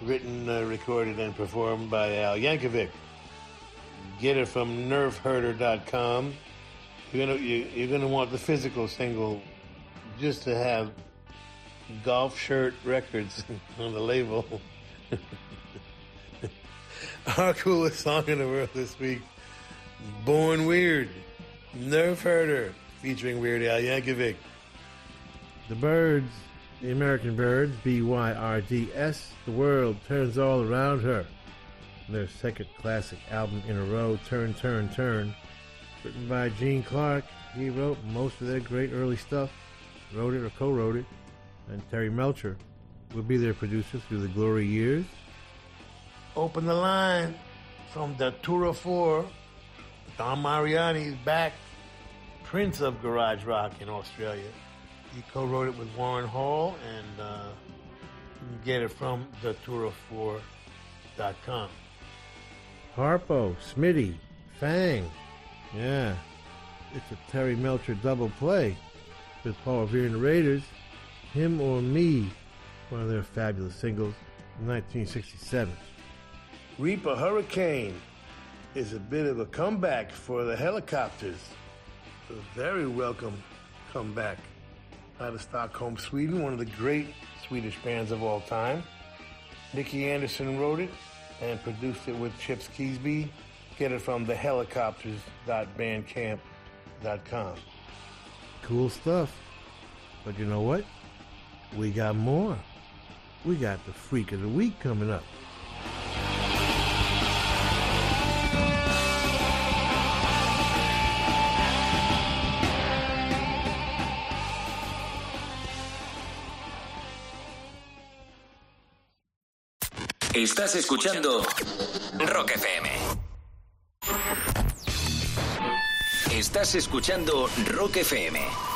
written, uh, recorded, and performed by Al Yankovic. Get it from nerfherder.com. You're gonna you, you're gonna want the physical single just to have golf shirt records on the label. Our coolest song in the world this week, Born Weird, Nerf Herder, featuring Weird Al Yankovic. The Byrds, the American Byrds, B Y R D S, The World Turns All Around Her. Their second classic album in a row, Turn, Turn, Turn. Written by Gene Clark. He wrote most of their great early stuff, wrote it or co wrote it. And Terry Melcher will be their producer through the glory years. Open the line from the Tour of Four. Dom Mariani is back, Prince of Garage Rock in Australia. He co-wrote it with Warren Hall, and uh, you can get it from thetour4.com. Harpo, Smitty, Fang. Yeah, it's a Terry Melcher double play with Paul Revere and the Raiders. Him or Me, one of their fabulous singles in 1967. Reap a Hurricane is a bit of a comeback for the Hellacopters. A very welcome comeback out of Stockholm, Sweden, one of the great Swedish bands of all time. Nicke Andersson wrote it and produced it with Chips Kiesbye. Get it from thehellacopters.bandcamp.com. Cool stuff. But you know what? We got more. We got the Freak of the Week coming up. Estás escuchando Rock FM. Estás escuchando Rock FM.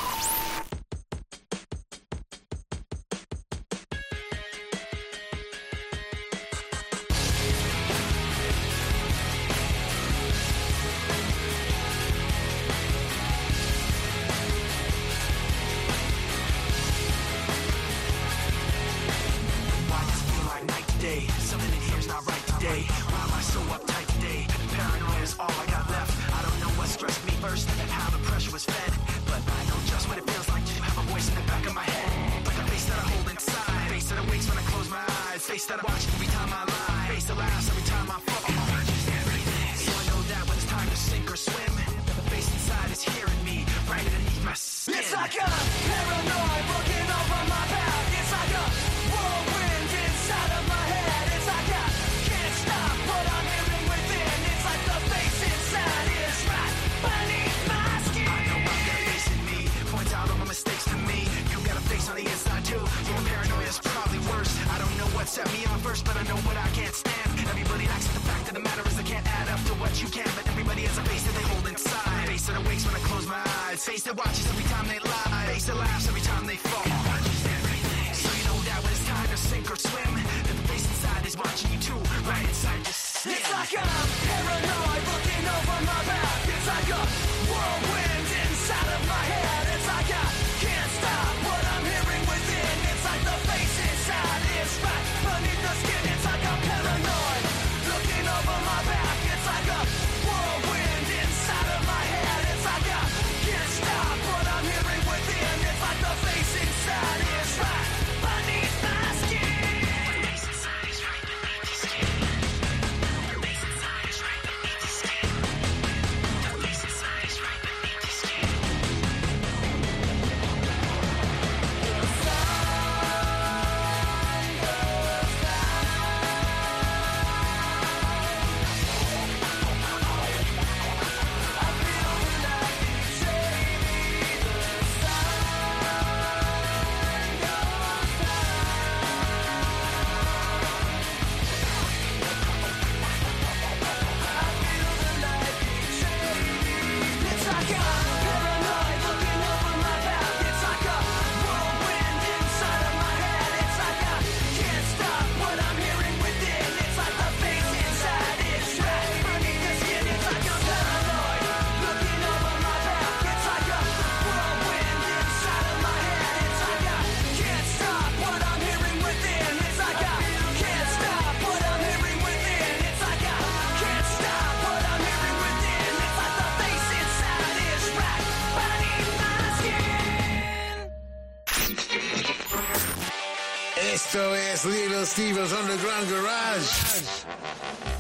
Underground Garage.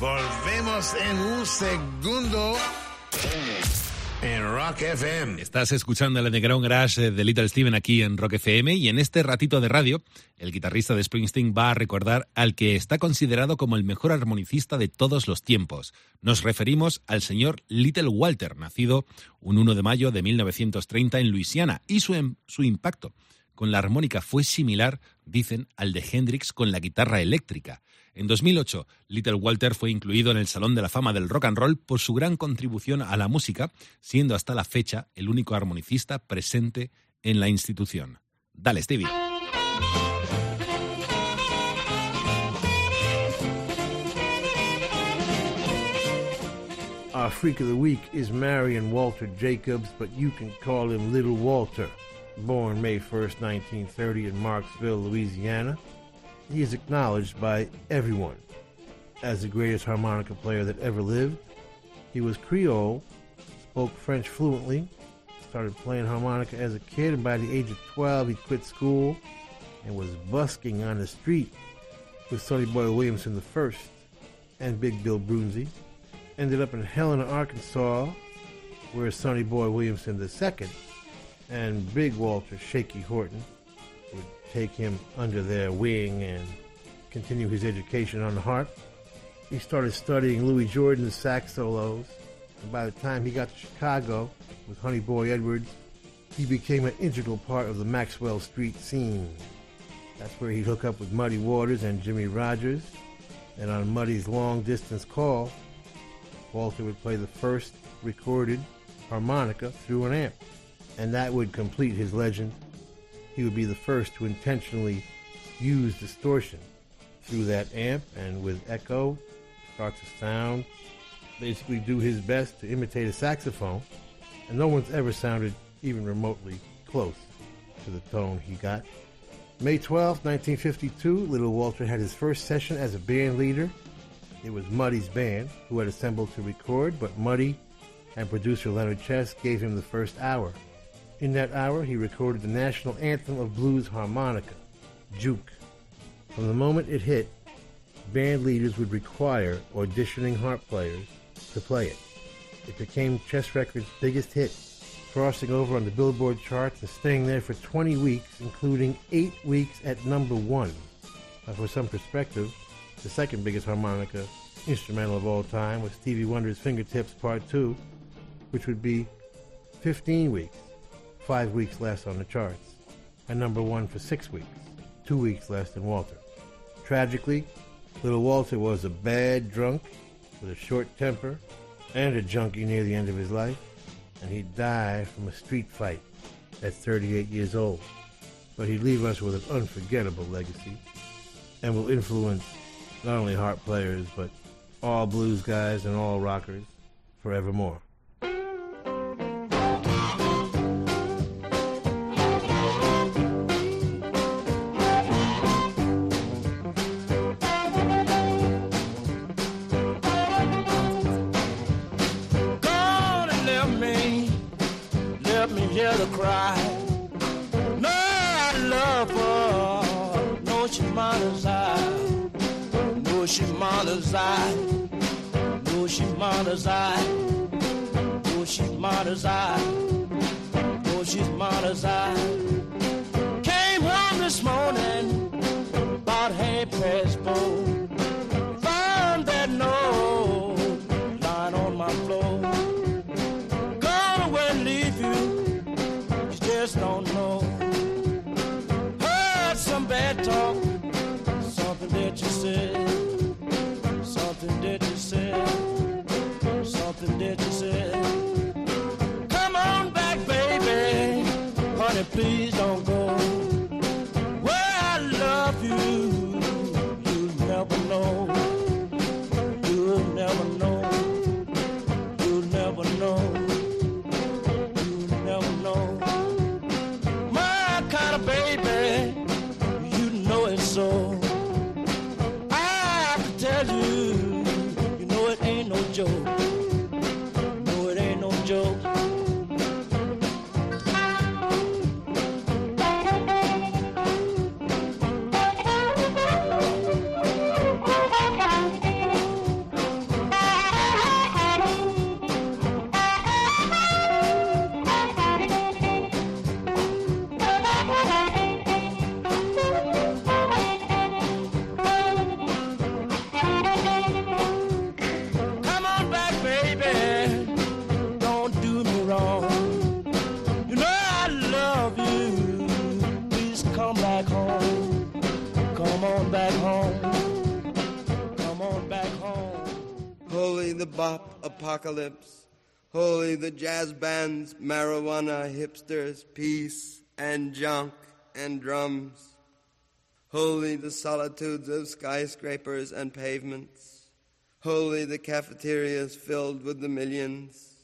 Volvemos en un segundo en Rock FM. Estás escuchando el Underground Garage de Little Steven aquí en Rock FM y en este ratito de radio, el guitarrista de Springsteen va a recordar al que está considerado como el mejor armonicista de todos los tiempos. Nos referimos al señor Little Walter, nacido un 1 de mayo de 1930 en Luisiana, y su, em, su impacto con la armónica fue similar, dicen, al de Hendrix con la guitarra eléctrica. En 2008, Little Walter fue incluido en el Salón de la Fama del Rock and Roll por su gran contribución a la música, siendo hasta la fecha el único armonicista presente en la institución. Dale, Stevie. Our freak of the week is Marion Walter Jacobs, but you can call him Little Walter. Born May 1st, 1930 in Marksville, Louisiana, he is acknowledged by everyone as the greatest harmonica player that ever lived. He was Creole, spoke French fluently, started playing harmonica as a kid, and by the age of 12, he quit school and was busking on the street with Sonny Boy Williamson the first and Big Bill Broonzy. Ended up in Helena, Arkansas, where Sonny Boy Williamson second and Big Walter Shaky Horton would take him under their wing and continue his education on the harp. He started studying Louis Jordan's sax solos, and by the time he got to Chicago with Honey Boy Edwards, he became an integral part of the Maxwell Street scene. That's where he'd hook up with Muddy Waters and Jimmy Rogers, and on Muddy's long distance call, Walter would play the first recorded harmonica through an amp and that would complete his legend. He would be the first to intentionally use distortion through that amp and with echo, start to sound, basically do his best to imitate a saxophone, and no one's ever sounded even remotely close to the tone he got. May 12, 1952, Little Walter had his first session as a band leader. It was Muddy's band who had assembled to record, but Muddy and producer Leonard Chess gave him the first hour. In that hour, he recorded the national anthem of blues harmonica, Juke. From the moment it hit, band leaders would require auditioning harp players to play it. It became Chess Records' biggest hit, crossing over on the Billboard charts and staying there for 20 weeks, including eight weeks at number one. Now, for some perspective, the second biggest harmonica instrumental of all time was Stevie Wonder's Fingertips Part 2, which would be 15 weeks, five weeks less on the charts, and number one for six weeks, two weeks less than Walter. Tragically, little Walter was a bad drunk with a short temper and a junkie near the end of his life, and he died from a street fight at 38 years old. But he'd leave us with an unforgettable legacy and will influence not only harp players, but all blues guys and all rockers forevermore. No, she mother's eye, no, she's mother's oh, eye. Came home this morning, about half past four, found that note lying on my floor. Gone away, leave you. You just don't know. Heard some bad talk, something that you said, something that you said, something that you said. Please don't go. Bop apocalypse. Holy the jazz bands, marijuana, hipsters, peace and junk and drums. Holy the solitudes of skyscrapers and pavements. Holy the cafeterias filled with the millions.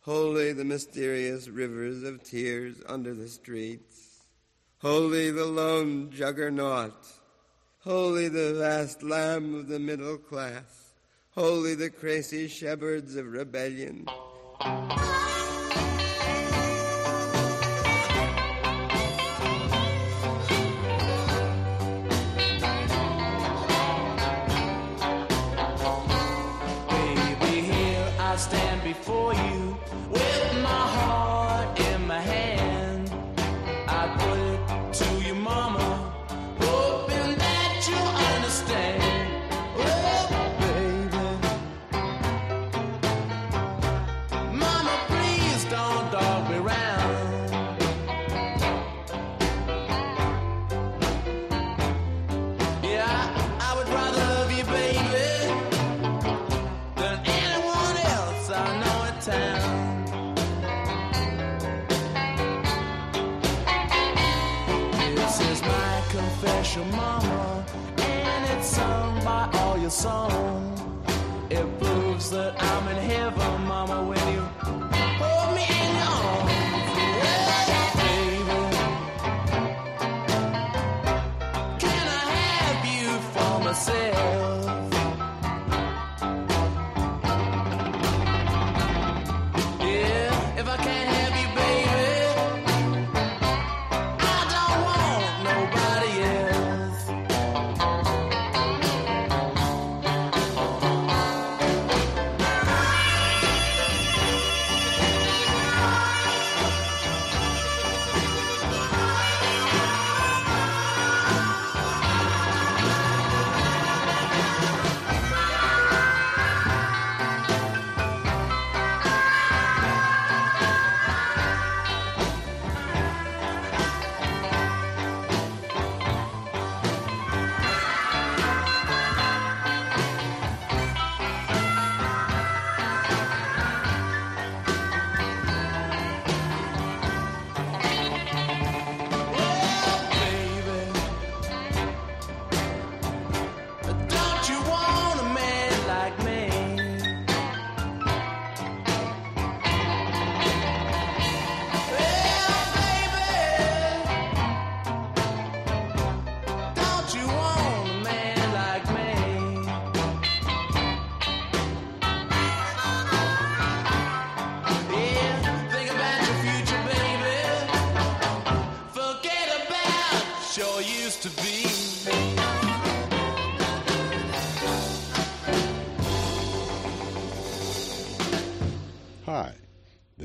Holy the mysterious rivers of tears under the streets. Holy the lone juggernaut. Holy the vast lamb of the middle class. Holy the crazy shepherds of rebellion. Baby, here I stand before you with my heart song. It proves that I'm in heaven, mama, when you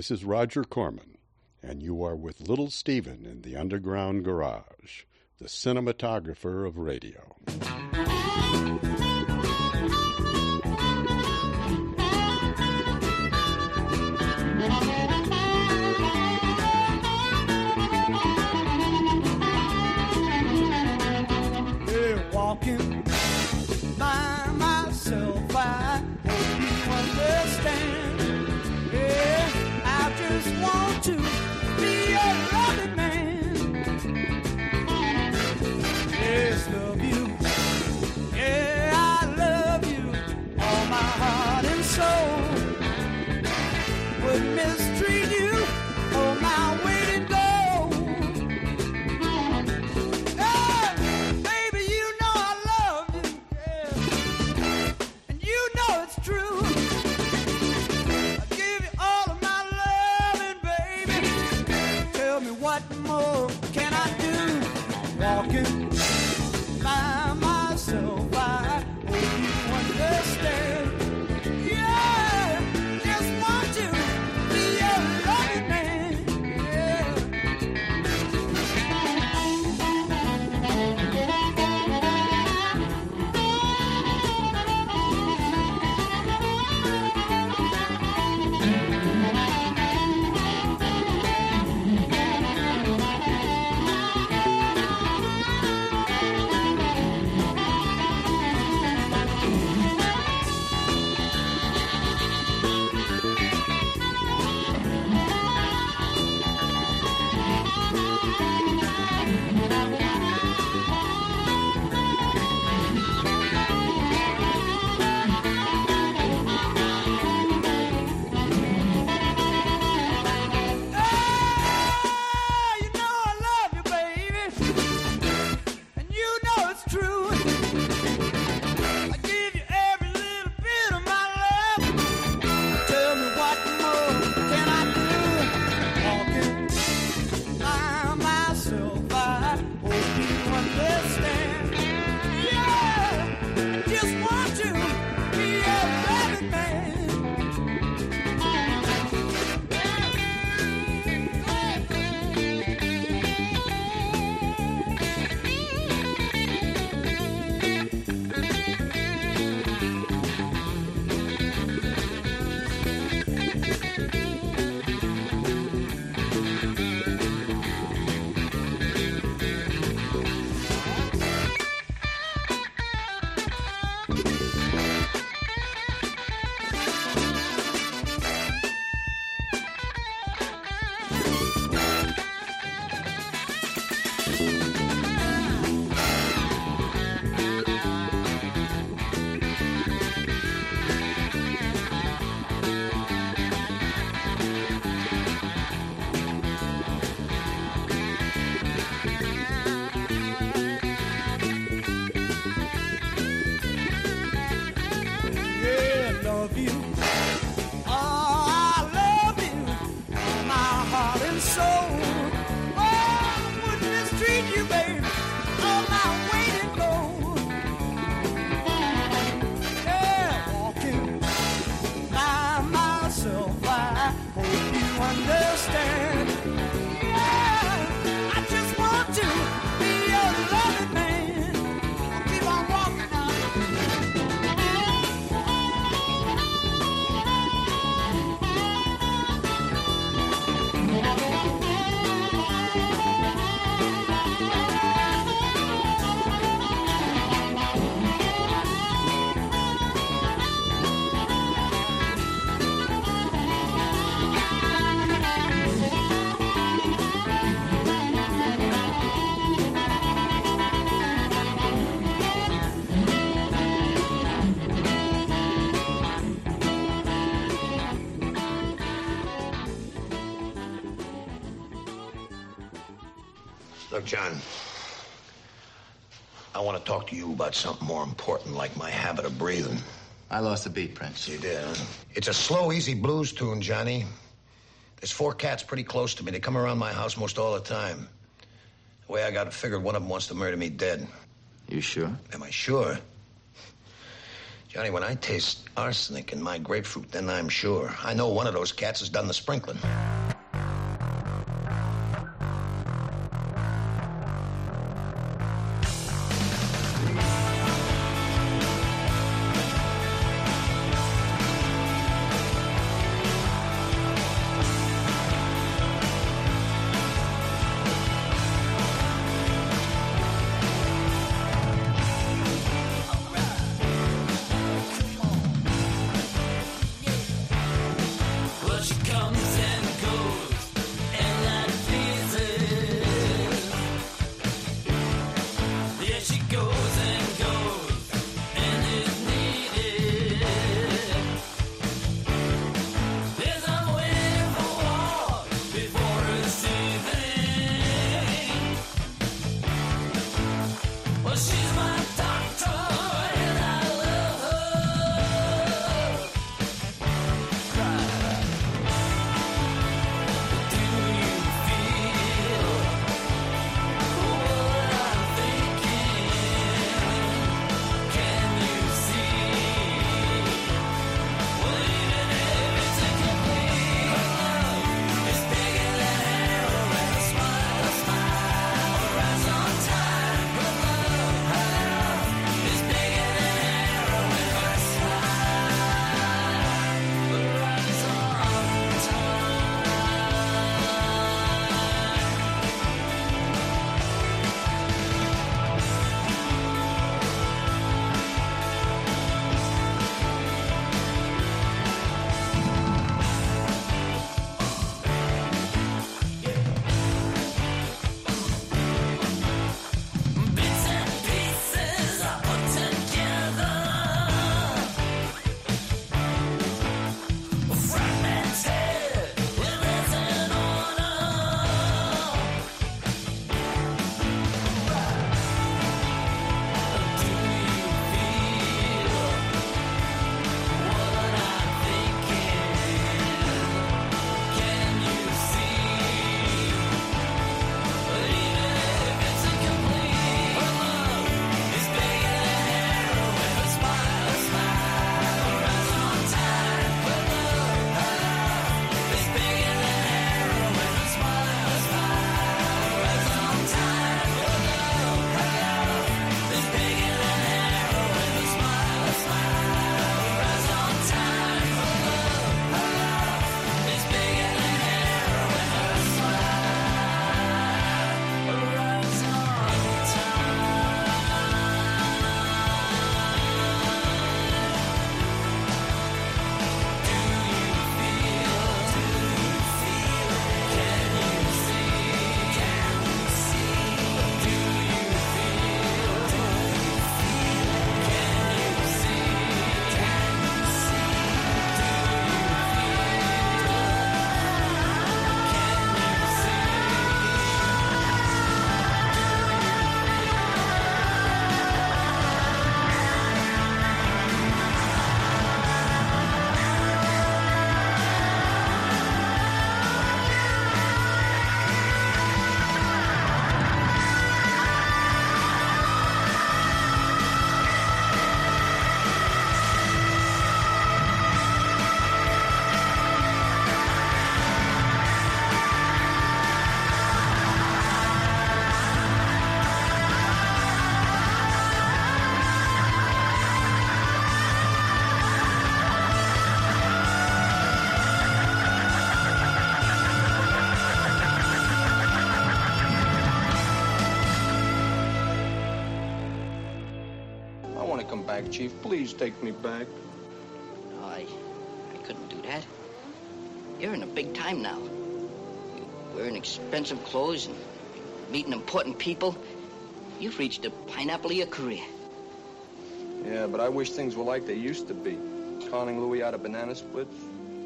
this is Roger Corman, and you are with Little Steven in the Underground Garage, the cinematographer of radio. Hey, walking by myself, I hope you understand. John, I want to talk to you about something more important, like my habit of breathing. I lost the beat, Prince. You did, huh? It's a slow, easy blues tune, Johnny. There's four cats pretty close to me. They come around my house most all the time. The way I got it figured, one of them wants to murder me dead. You sure? Am I sure? Johnny, when I taste arsenic in my grapefruit, then I'm sure. I know one of those cats has done the sprinkling. Back, Chief. Please take me back. No, I, I couldn't do that. You're in a big time now. You're wearing expensive clothes and meeting important people. You've reached the pineapple of your career. Yeah, but I wish things were like they used to be. Conning Louis out of banana splits,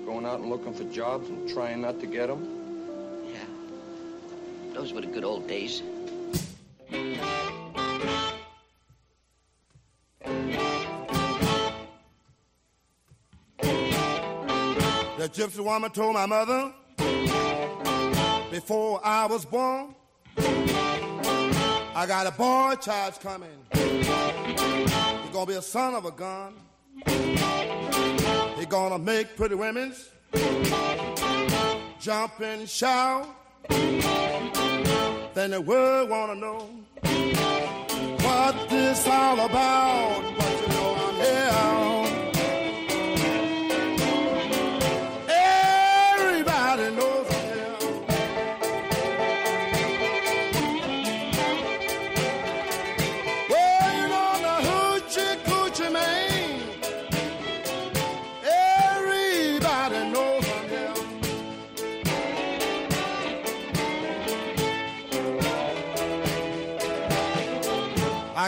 going out and looking for jobs and trying not to get them. Yeah. Those were the good old days. Gypsy woman told my mother before I was born, I got a boy child coming. He's gonna be a son of a gun. He's gonna make pretty women jump and shout. Then the world wanna know what this all about. But you know I'm here.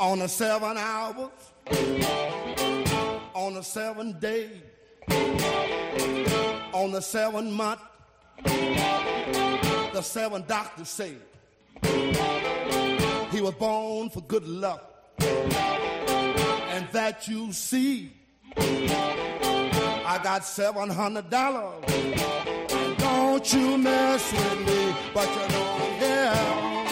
On the seven hours, on the seven day, on the seven month, the seven doctors say he was born for good luck. And that you see, I got seven hundred dollars. Don't you mess with me, but you know I'm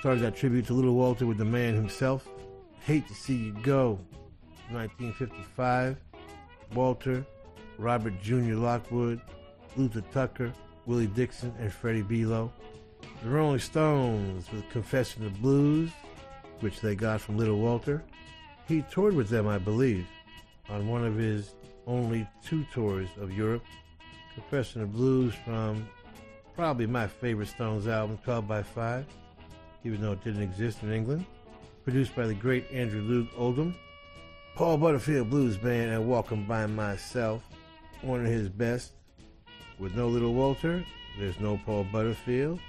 started that tribute to Little Walter with the man himself. Hate to See You Go, 1955. Walter, Robert Jr. Lockwood, Luther Tucker, Willie Dixon, and Freddie Below. The Rolling Stones with Confession of Blues, which they got from Little Walter. He toured with them, I believe, on one of his only two tours of Europe. Confession of Blues from probably my favorite Stones album, 12 by 5 even though it didn't exist in England. Produced by the great Andrew Loog Oldham. Paul Butterfield Blues Band and Walking by Myself. One of his best. With no Little Walter, there's no Paul Butterfield.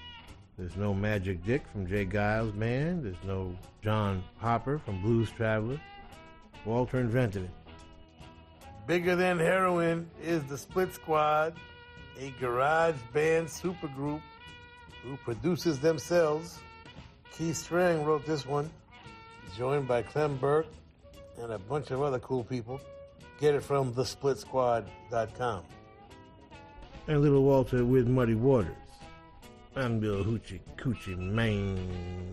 There's no Magic Dick from J. Geils Band. There's no John Popper from Blues Traveler. Walter invented it. Bigger than heroin is the Split Squad, a garage band supergroup who produces themselves. Keith Streng wrote this one, joined by Clem Burke and a bunch of other cool people. Get it from thesplitsquad.com. And Little Walter with Muddy Waters. I'm Bill Hoochie Coochie Man,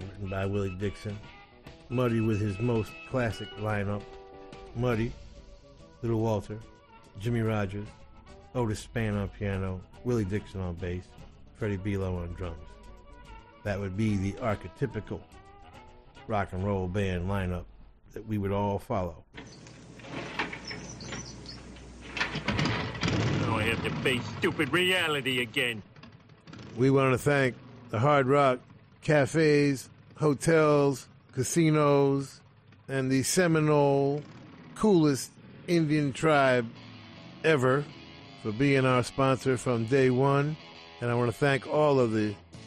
written by Willie Dixon. Muddy with his most classic lineup. Muddy, Little Walter, Jimmy Rogers, Otis Spann on piano, Willie Dixon on bass, Freddie Below on drums. That would be the archetypical rock and roll band lineup that we would all follow. Now I have to face stupid reality again. We want to thank the Hard Rock cafes, hotels, casinos, and the Seminole coolest Indian tribe ever for being our sponsor from day one. And I want to thank all of the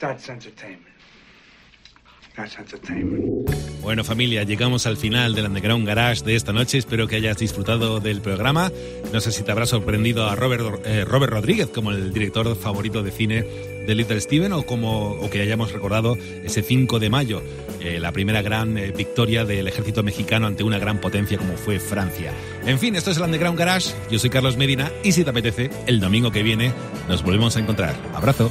That's entertainment. That's entertainment. Bueno familia, llegamos al final del Underground Garage de esta noche. Espero que hayas disfrutado del programa. No sé si te habrá sorprendido a Robert, eh, Robert Rodríguez como el director favorito de cine de Little Steven o como o que hayamos recordado ese 5 de mayo, eh, la primera gran eh, victoria del ejército mexicano ante una gran potencia como fue Francia. En fin, esto es el Underground Garage. Yo soy Carlos Medina y si te apetece, el domingo que viene nos volvemos a encontrar. Abrazo.